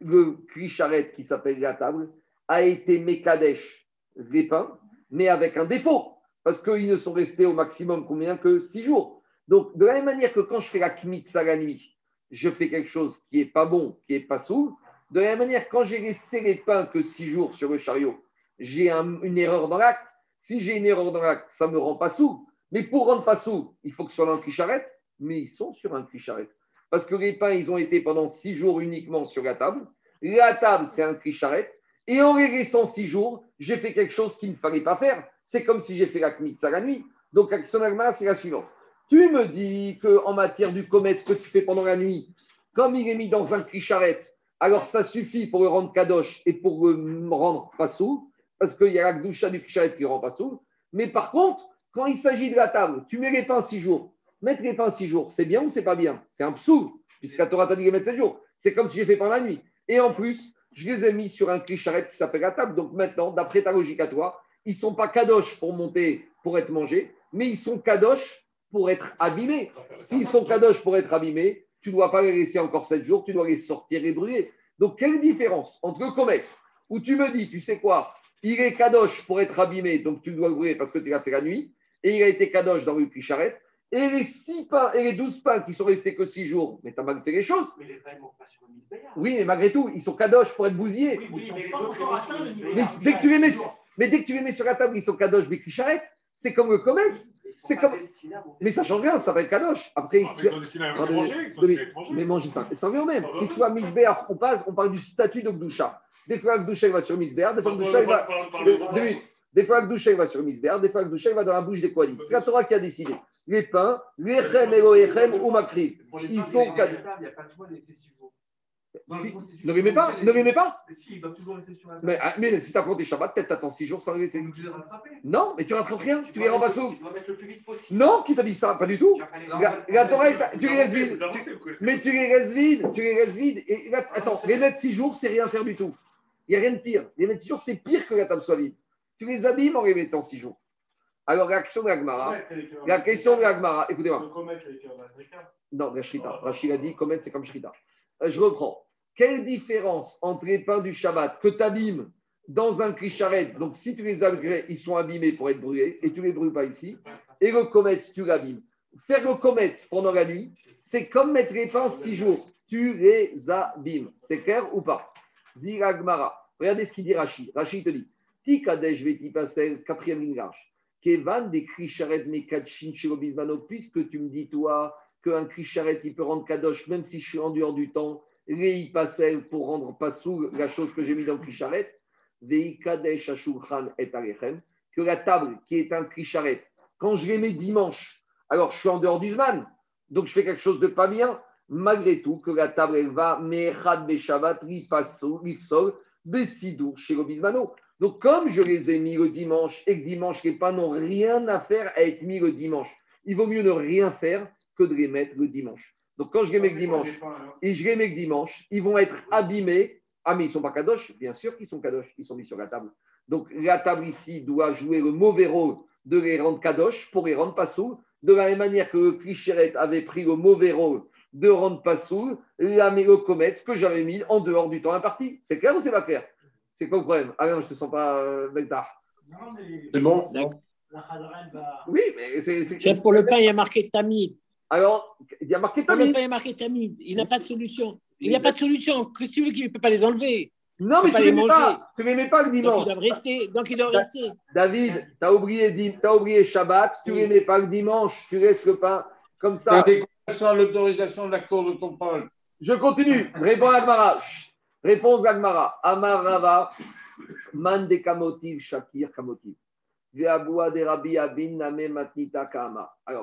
le cri charrette qui s'appelle la table a été mekadesh, les pains, mais avec un défaut, parce qu'ils ne sont restés au maximum combien que six jours. Donc, de la même manière que quand je fais la kmitza la nuit, je fais quelque chose qui n'est pas bon, qui n'est pas sourd, de la même manière, quand j'ai laissé les pains que six jours sur le chariot, j'ai une erreur dans l'acte. Si j'ai une erreur dans l'acte, ça ne me rend pas sourd. Mais pour rendre pas sourd, il faut que ce soit un clicharette. Mais ils sont sur un clicharette. Parce que les pains, ils ont été pendant six jours uniquement sur la table. La table, c'est un clicharette. Et en les laissant six jours, j'ai fait quelque chose qu'il ne fallait pas faire. C'est comme si j'ai fait la kmitza la nuit. Donc, l'action c'est la suivante. Tu me dis qu'en matière du comète, ce que tu fais pendant la nuit, comme il est mis dans un clicharette, alors ça suffit pour le rendre kadosh et pour le rendre pas sous, parce qu'il y a la doucha du clicharette qui rend pas sous. Mais par contre, quand il s'agit de la table, tu mets les pains six jours. Mettre les pains six jours, c'est bien ou c'est pas bien? C'est un psou, puisque la Torah t'a dit de mettre sept jours. C'est comme si j'ai fait pendant la nuit. Et en plus, je les ai mis sur un clicharette qui s'appelle la table. Donc maintenant, d'après ta logique à toi, ils ne sont pas kadosh pour monter, pour être mangés, mais ils sont kadosh pour être abîmés. S'ils sont kadosh pour être abîmés, tu ne dois pas les laisser encore 7 jours, tu dois les sortir et brûler. Donc, quelle différence entre le commerce où tu me dis, tu sais quoi, il est kadosh pour être abîmé, donc tu dois le brûler parce que tu l'as fait la nuit, et il a été kadosh dans le charrette. Et les six pains et les douze pains qui sont restés que six jours, mais tu as mal fait les choses. Mais les ne pas sur le Oui, mais malgré tout, ils sont kadosh pour être bousillés. Oui, mais, dès que tu les mets, mais dès que tu les mets sur la table, ils sont kadosh charrette. C'est comme le comète. C'est comme... Mais ça change rien, ça va être kadosh. Après, ah, mais, tu... manger, mais manger ça, ça revient au même. Qu'il soit misbéar on passe, on parle du statut de Gdoucha. Des fois, Gdoucha va sur misbéar, des fois, Gdoucha va. Des fois, Gdoucha va sur misbéar, des fois, Gdoucha va dans la bouche des koalim. C'est la Torah qui a décidé. Les pains, l'Echem, Elohechem ou Makri. Ils sont kadosh. Il n'y a pas de choix d'excessivement. Ne les mets pas Ne les mets pas Si, ils doivent toujours rester sur la mais, ah, mais si tu as compté Shabbat, peut-être t'attends 6 jours sans les laisser. Les Non, mais tu rattrapes rien. Tu les renvoies où Tu dois mettre le plus vite possible. Non, qui t'a dit ça? Pas du tout. La, Torah, tu les laisses vides. Mais tu les laisses vides. Tu les laisses vides. Et attends, les mettre 6 jours, c'est rien faire du tout. Il n'y a rien de pire. Les mettre 6 jours, c'est pire que la table soit vide. Tu les abîmes en les mettant 6 jours. Alors, la question de l'Agmara. La question de l'Agmara, écoutez-moi. Non, la Shrita. Rachid a dit, Comet, c'est comme Shrita. Euh, je reprends. Quelle différence entre les pains du Shabbat que tu abîmes dans un clicharet Donc, si tu les abîmes, ils sont abîmés pour être brûlés et tu ne les brûles pas ici. Et le comète, tu l'abîmes. Faire le comète pendant la nuit, c'est comme mettre les pains six jours. Tu les abîmes. C'est clair ou pas? Dit Regardez ce qu'il dit Rachid. Rachid te dit Tikadesh veti passer, quatrième ligne large. Kevan des kricharet mekachin puisque tu me dis, toi, qu'un kricharet, il peut rendre kadosh, même si je suis en dehors du temps, Rei Pasel pour rendre pas sous la chose que j'ai mis dans le Krisharet, Veikadesh Ashulchan et Alechem, que la table qui est un Krisharet, quand je les mets dimanche, alors je suis en dehors du Zman, donc je fais quelque chose de pas bien, malgré tout, que la table elle va, Mechad Beshavat, Lifsol, Besidour, chez Bismano. Donc, comme je les ai mis le dimanche et que dimanche, les pas n'ont rien à faire à être mis le dimanche, il vaut mieux ne rien faire que de les mettre le dimanche. Donc quand je les mets que dimanche, et je les mets que dimanche, ils vont être abîmés. Ah, mais ils ne sont pas kadosh Bien sûr qu'ils sont kadosh, ils sont mis sur la table. Donc la table ici doit jouer le mauvais rôle de les rendre kadosh pour les rendre pas sous. De la même manière que le clicheret avait pris le mauvais rôle de rendre pas sous, la le ce que j'avais mis en dehors du temps imparti. C'est clair ou c'est pas clair? C'est quoi le problème? Ah non, je ne te sens pas euh, C'est bon Oui, mais c'est. C'est pour le pain, il y a marqué tamid. Alors, il y a marqué tamid. Il marqué tamid. Il n'a pas de solution. Il n'y a pas de solution. Que si qu'il ne peut pas les enlever? Non, mais tu ne les, mets pas. Tu les mets pas le dimanche. Donc, ils doivent rester. Donc, ils doivent rester. David, tu as oublié, as oublié Shabbat. Tu ne les mets pas le dimanche. Tu laisses le pain comme ça. sans l'autorisation de la cour de ton parole. Je continue. Réponds à Agmara. Réponse Agmara. Amar Rava. Man de Kamotiv, Shakir Kamotiv. Alors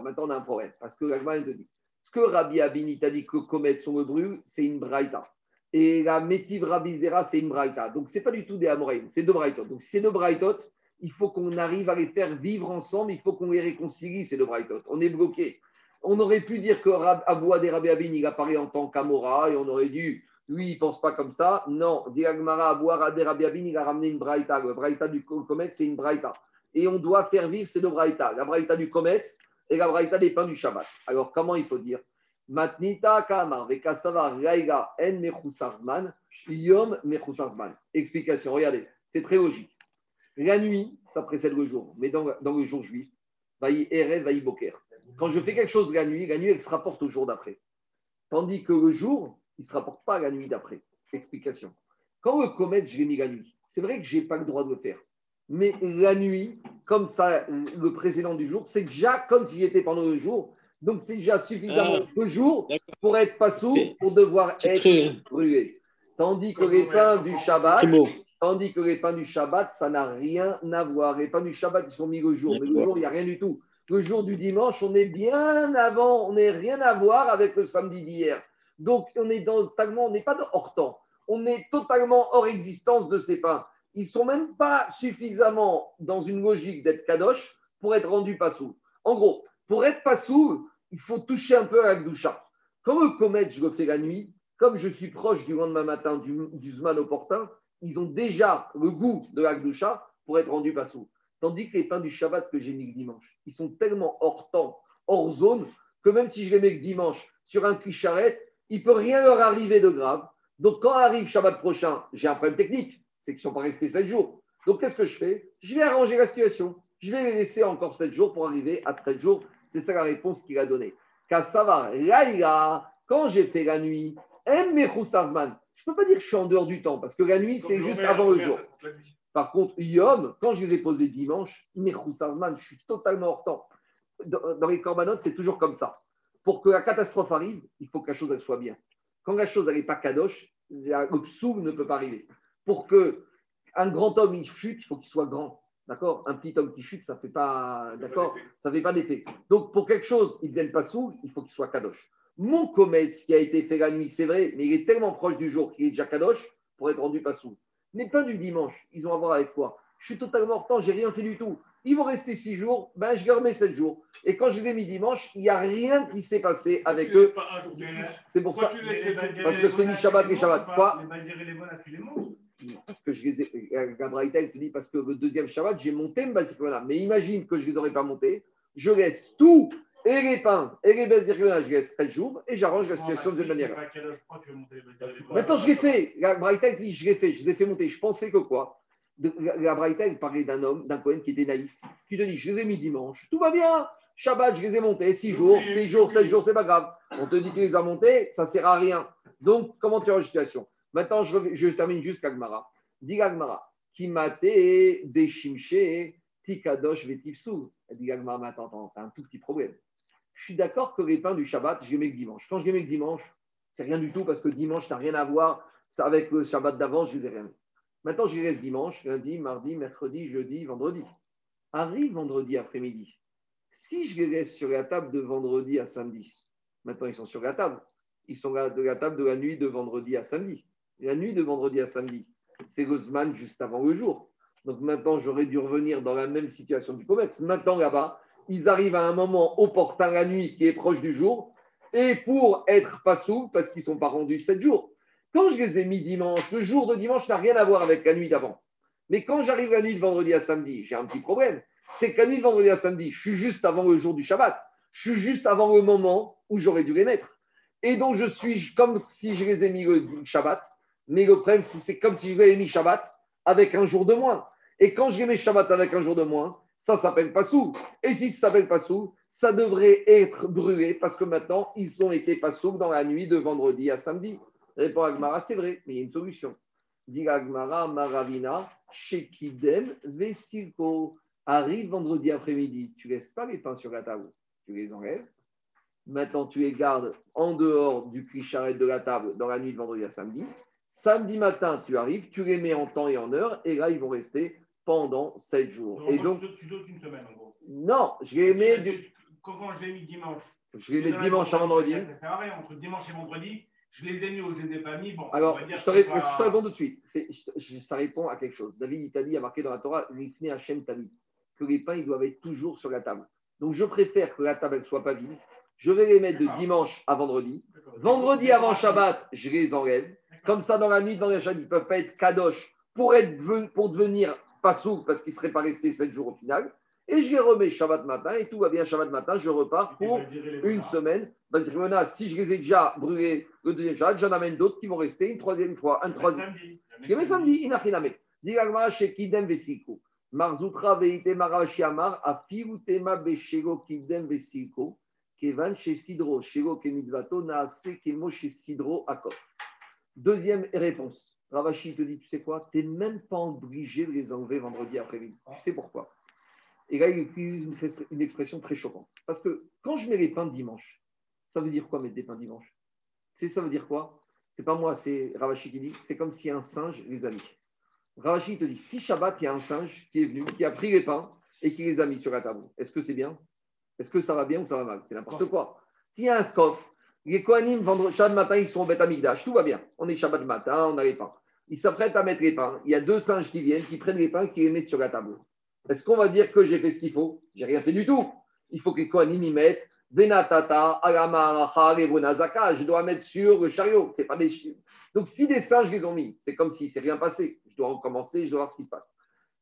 maintenant, on a un problème. Parce que l'Agma, te dit ce que Rabbi Abin t'a dit que comète sur le c'est une braïta. Et la métive Rabbi Zera, c'est une braïta. Donc, ce n'est pas du tout des Amoraïm, c'est deux braïtot. Donc, ces deux braïtot, il faut qu'on arrive à les faire vivre ensemble, il faut qu'on les réconcilie, ces deux braïtot. On est bloqué. On aurait pu dire que Abouad et Rabbi Abin, il apparaît en tant qu'Amora, et on aurait dû, lui, il ne pense pas comme ça. Non, Diagmara, Abouad et Rabbi il a ramené une braïta. Le braïta du comète, c'est une braïta et on doit faire vivre ces deux braïtas, la braïta du comète et la braïta des pains du Shabbat. Alors, comment il faut dire? Matnita kamar vekasavar raiga en mechusarzman, yom mechusarzman. Explication, regardez, c'est très logique. La nuit, ça précède le jour, mais dans, dans le jour juif, vaï ere, vaï boker. Quand je fais quelque chose la nuit, la nuit, elle se rapporte au jour d'après. Tandis que le jour, il ne se rapporte pas à la nuit d'après. Explication. Quand le comète, je l'ai mis la nuit, c'est vrai que je n'ai pas le droit de le faire mais la nuit, comme ça, le précédent du jour, c'est déjà comme si j'étais pendant le jour. Donc, c'est déjà suffisamment ah, de jour pour être pas sourd, pour devoir être brûlé. Tandis que les pains du Shabbat, tandis que les pains du Shabbat, ça n'a rien à voir. Les pains du Shabbat, ils sont mis le jour, mais le jour, il n'y a rien du tout. Le jour du dimanche, on est bien avant, on n'est rien à voir avec le samedi d'hier. Donc, on est totalement, on n'est pas hors temps. On est totalement hors existence de ces pains ils sont même pas suffisamment dans une logique d'être kadosh pour être rendu sous. En gros, pour être sous, il faut toucher un peu à la doucha. Quand le comète, je le fais la nuit, comme je suis proche du lendemain matin du, Zman opportun, ils ont déjà le goût de la doucha pour être rendu sous. Tandis que les pains du Shabbat que j'ai mis le dimanche, ils sont tellement hors temps, hors zone, que même si je les mets le dimanche sur un clicharet, il ne peut rien leur arriver de grave. Donc quand arrive Shabbat prochain, j'ai un problème technique c'est qu'ils ne sont pas restés 7 jours. Donc, qu'est-ce que je fais? Je vais arranger la situation. Je vais les laisser encore 7 jours pour arriver à 13 jours. C'est ça la réponse qu'il a donnée. Kassava, là, quand j'ai fait la nuit, je ne peux pas dire que je suis en dehors du temps, parce que la nuit, c'est juste avant le jour. Par contre, Yom, quand je les ai posés dimanche, je suis totalement hors temps. Dans les corbanotes, c'est toujours comme ça. Pour que la catastrophe arrive, il faut que la chose elle soit bien. Quand la chose n'est pas kadosh, le psou ne peut pas arriver. Pour que un grand homme il chute, il faut qu'il soit grand. D'accord? Un petit homme qui chute, ça ne fait pas, d'accord? Ça fait pas d'effet. Donc, pour quelque chose, il ne vienne pas sous, il faut qu'il soit kadosh. Mon comète, ce qui a été fait la nuit, c'est vrai, mais il est tellement proche du jour qu'il est déjà kadosh pour être rendu pas sous. Mais pas du dimanche. Ils ont à voir avec quoi? Je suis totalement hors temps, j'ai rien fait du tout. Ils vont rester six jours, ben je leur mets sept jours. Et quand je les ai mis dimanche, il n'y a rien qui s'est passé avec eux. C'est pour ça. Parce que c'est ni Shabbat ni Shabbat. Quoi parce que je les ai. Gabriel te dit parce que le deuxième Shabbat, j'ai monté voilà. Mais imagine que je ne les aurais pas montés. Je laisse tout et les pains et les Bazirkona, je laisse 13 jours et j'arrange la situation de cette manière. Maintenant, je l'ai fait. Gabriel dit je l'ai fait. Je les ai fait monter. Je pensais que quoi? La Braïta, parlait d'un homme, d'un Cohen qui était naïf, qui te dit Je les ai mis dimanche, tout va bien. Shabbat, je les ai montés, 6 jours, 6 jours, 7 jours, c'est pas grave. On te dit que tu les as montés, ça ne sert à rien. Donc, comment tu as la situation Maintenant, je, je termine jusqu'à Gmara. Dis Gmara, qui maté des tikadosh vetifsou. Dis Gmara, mais attends, attends, t'as un tout petit problème. Je suis d'accord que les pains du Shabbat, je les mets que dimanche. Quand je les mets que dimanche, c'est rien du tout parce que dimanche, ça n'a rien à voir avec le Shabbat d'avant, je les ai rien. Maintenant, les laisse dimanche, lundi, mardi, mercredi, jeudi, vendredi. Arrive vendredi après-midi. Si je les laisse sur la table de vendredi à samedi, maintenant ils sont sur la table. Ils sont de la table de la nuit de vendredi à samedi. La nuit de vendredi à samedi, c'est le juste avant le jour. Donc maintenant, j'aurais dû revenir dans la même situation du commerce. Maintenant, là-bas, ils arrivent à un moment opportun la nuit qui est proche du jour. Et pour être pas sous, parce qu'ils ne sont pas rendus sept jours, quand je les ai mis dimanche, le jour de dimanche n'a rien à voir avec la nuit d'avant. Mais quand j'arrive la nuit de vendredi à samedi, j'ai un petit problème. C'est que la nuit de vendredi à samedi, je suis juste avant le jour du Shabbat. Je suis juste avant le moment où j'aurais dû les mettre. Et donc, je suis comme si je les ai mis le Shabbat. Mais le problème, c'est comme si je les ai mis Shabbat avec un jour de moins. Et quand je les mets Shabbat avec un jour de moins, ça s'appelle pas sous. Et si ça s'appelle pas sous, ça devrait être brûlé parce que maintenant, ils ont été pas sous dans la nuit de vendredi à samedi. Répond Agmara, c'est vrai, mais il y a une solution. Dit Agmara, Maravina, Shekidem, Vesilko. Arrive vendredi après-midi, tu laisses pas les pains sur la table, tu les enlèves. Maintenant, tu les gardes en dehors du clicharret de la table dans la nuit de vendredi à samedi. Samedi matin, tu arrives, tu les mets en temps et en heure, et là, ils vont rester pendant 7 jours. et donc, tu sautes une semaine, en gros. Non, je les mets. Quand je les mis dimanche. Je les mets dimanche à vendredi. Ça sert à rien, entre dimanche et vendredi je les ai mis ou je les ai pas mis. Bon, Alors, je, te réponds, tout de suite. ça répond à quelque chose. David, il t'a dit, il a marqué dans la Torah, Rifne Hachem Tami, que les pains, ils doivent être toujours sur la table. Donc, je préfère que la table ne soit pas vide. Je vais les mettre de dimanche à vendredi. Vendredi avant Shabbat, je les enlève. Comme ça, dans la nuit de vendredi Shabbat, ils ne peuvent pas être kadosh pour, être, pour devenir pas sous parce qu'ils ne seraient pas restés 7 jours au final. Et je les remets Shabbat matin et tout va bien Shabbat matin. Je repars pour une semaine. Si je les ai déjà brûlés le deuxième Shabbat, j'en amène d'autres qui vont rester une troisième fois. Un troisième. Je les mets samedi. Inachiname. Digagma shekidem vesiku. Marzutra veite marashi amar afiutema beshego kidem vesiku. Kevan shesidro shego kemitzvato naase kemo shesidro akot. Deuxième réponse. Ravashi te dit, tu sais quoi, tu n'es même pas obligé de les enlever vendredi après-midi. Tu sais pourquoi? Et là, il utilise une, expression très choquante. Parce que quand je mets les pains dimanche, ça veut dire quoi mettre des pains dimanche? C'est ça veut dire quoi? C'est pas moi, c'est Ravashi qui dit c'est comme si un singe les a mis. Ravashi te dit si Shabbat, il y a un singe qui est venu, qui a pris les pains et qui les a mis sur la table, est-ce que c'est bien? Est-ce que ça va bien ou ça va mal? C'est n'importe quoi. S'il y a un scoff, les Kohanim, vendredi, matin, ils sont au Beth Amigdash, tout va bien. On est Shabbat matin, on a les pains. Ils s'apprêtent à mettre les pains. Il y a deux singes qui viennent, qui prennent les pains, qui les mettent sur la table. Est-ce qu'on va dire que j'ai fait ce qu'il faut J'ai rien fait du tout. Il faut que les Kohanim y mettent Venatata, Je dois mettre sur le chariot. C'est pas des... Donc, si des singes les ont mis, c'est comme si c'est rien passé. Je dois recommencer, je dois voir ce qui se passe.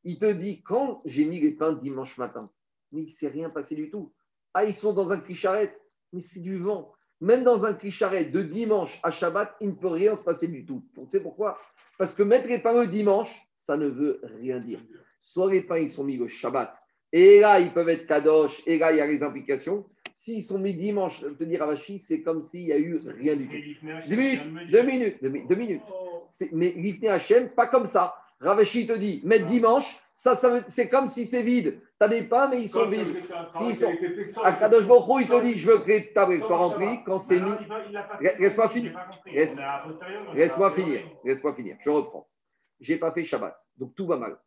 Il te dit quand j'ai mis les pains dimanche matin, mais il ne s'est rien passé du tout. Ah, ils sont dans un clicharette, mais c'est du vent. Même dans un clicharette de dimanche à Shabbat, il ne peut rien se passer du tout. Tu sais pourquoi? Parce que mettre les pains le dimanche, ça ne veut rien dire. Soit les pains ils sont mis le Shabbat, et là ils peuvent être Kadosh, et là il y a les implications. S'ils sont mis dimanche, te dire Ravashi, c'est comme s'il n'y a eu rien du tout. Deux minutes, deux minutes, deux minutes. Mais l'Ifne Hachem, pas comme ça. Ravashi te dit, mettre dimanche, ça, c'est comme si c'est vide. Tu des pains, mais ils sont vides. S'ils sont... À Kadosh Boko, il te dit, je veux que les tables soient remplies quand c'est mis. Laisse-moi finir. Laisse-moi finir. Laisse-moi finir. Je reprends. J'ai pas fait Shabbat, donc tout va mal.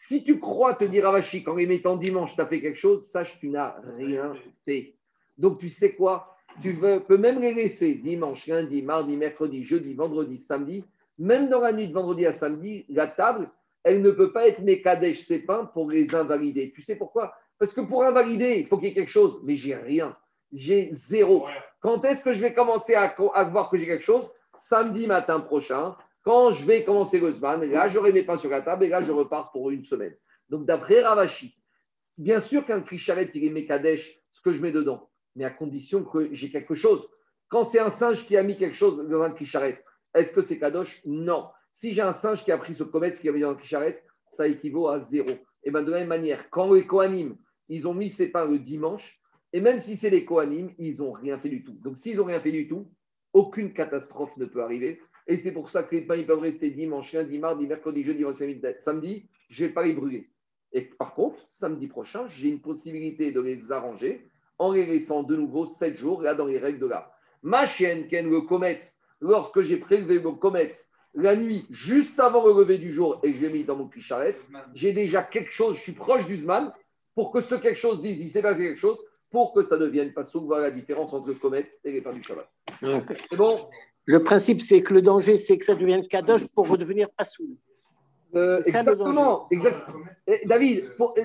Si tu crois te dire Ravashi, qu'en les mettant dimanche, tu as fait quelque chose, sache que tu n'as rien fait. Donc tu sais quoi? Tu veux, peux même les laisser dimanche, lundi, mardi, mercredi, jeudi, vendredi, samedi même dans la nuit de vendredi à samedi, la table, elle ne peut pas être Mekadesh ses pains pour les invalider. Tu sais pourquoi? Parce que pour invalider, il faut qu'il y ait quelque chose, mais j'ai rien. J'ai zéro. Quand est-ce que je vais commencer à, voir que j'ai quelque chose? Samedi matin prochain, quand je vais commencer le Zman, là, j'aurai mes pains sur la table et là, je repars pour une semaine. Donc, d'après Ravashi, bien sûr qu'un Krisharet, il est Mekadesh, ce que je mets dedans, mais à condition que j'ai quelque chose. Quand c'est un singe qui a mis quelque chose dans un Krisharet, est-ce que c'est Kadosh? Non. Si j'ai un singe qui a pris ce comète qui avait dans le Kisharet, ça équivaut à zéro. Et bien de la même manière, quand les Kohanim, ils ont mis ces pains le dimanche, et même si c'est les Kohanim, ils n'ont rien fait du tout. Donc s'ils n'ont rien fait du tout, aucune catastrophe ne peut arriver. Et c'est pour ça que les pains ils peuvent rester dimanche, lundi, mardi, mercredi, jeudi, vendredi, samedi. Je ne vais pas les brûler. Et par contre, samedi prochain, j'ai une possibilité de les arranger en les laissant de nouveau 7 jours, là, dans les règles de l'art. Ma chienne, Ken, le comète, lorsque j'ai prélevé mon comex la nuit, juste avant le lever du jour, et que je l'ai mis dans mon picharet, j'ai déjà quelque chose, je suis proche du Zman, pour que ce quelque chose dise, il s'est passé quelque chose, pour que ça devienne pas souvent la différence entre le comex et les pains du Shabbat. C'est bon? Le principe, c'est que le danger, c'est que ça devienne kadosh pour redevenir pas Euh, exactement, exactement. David, pour, dans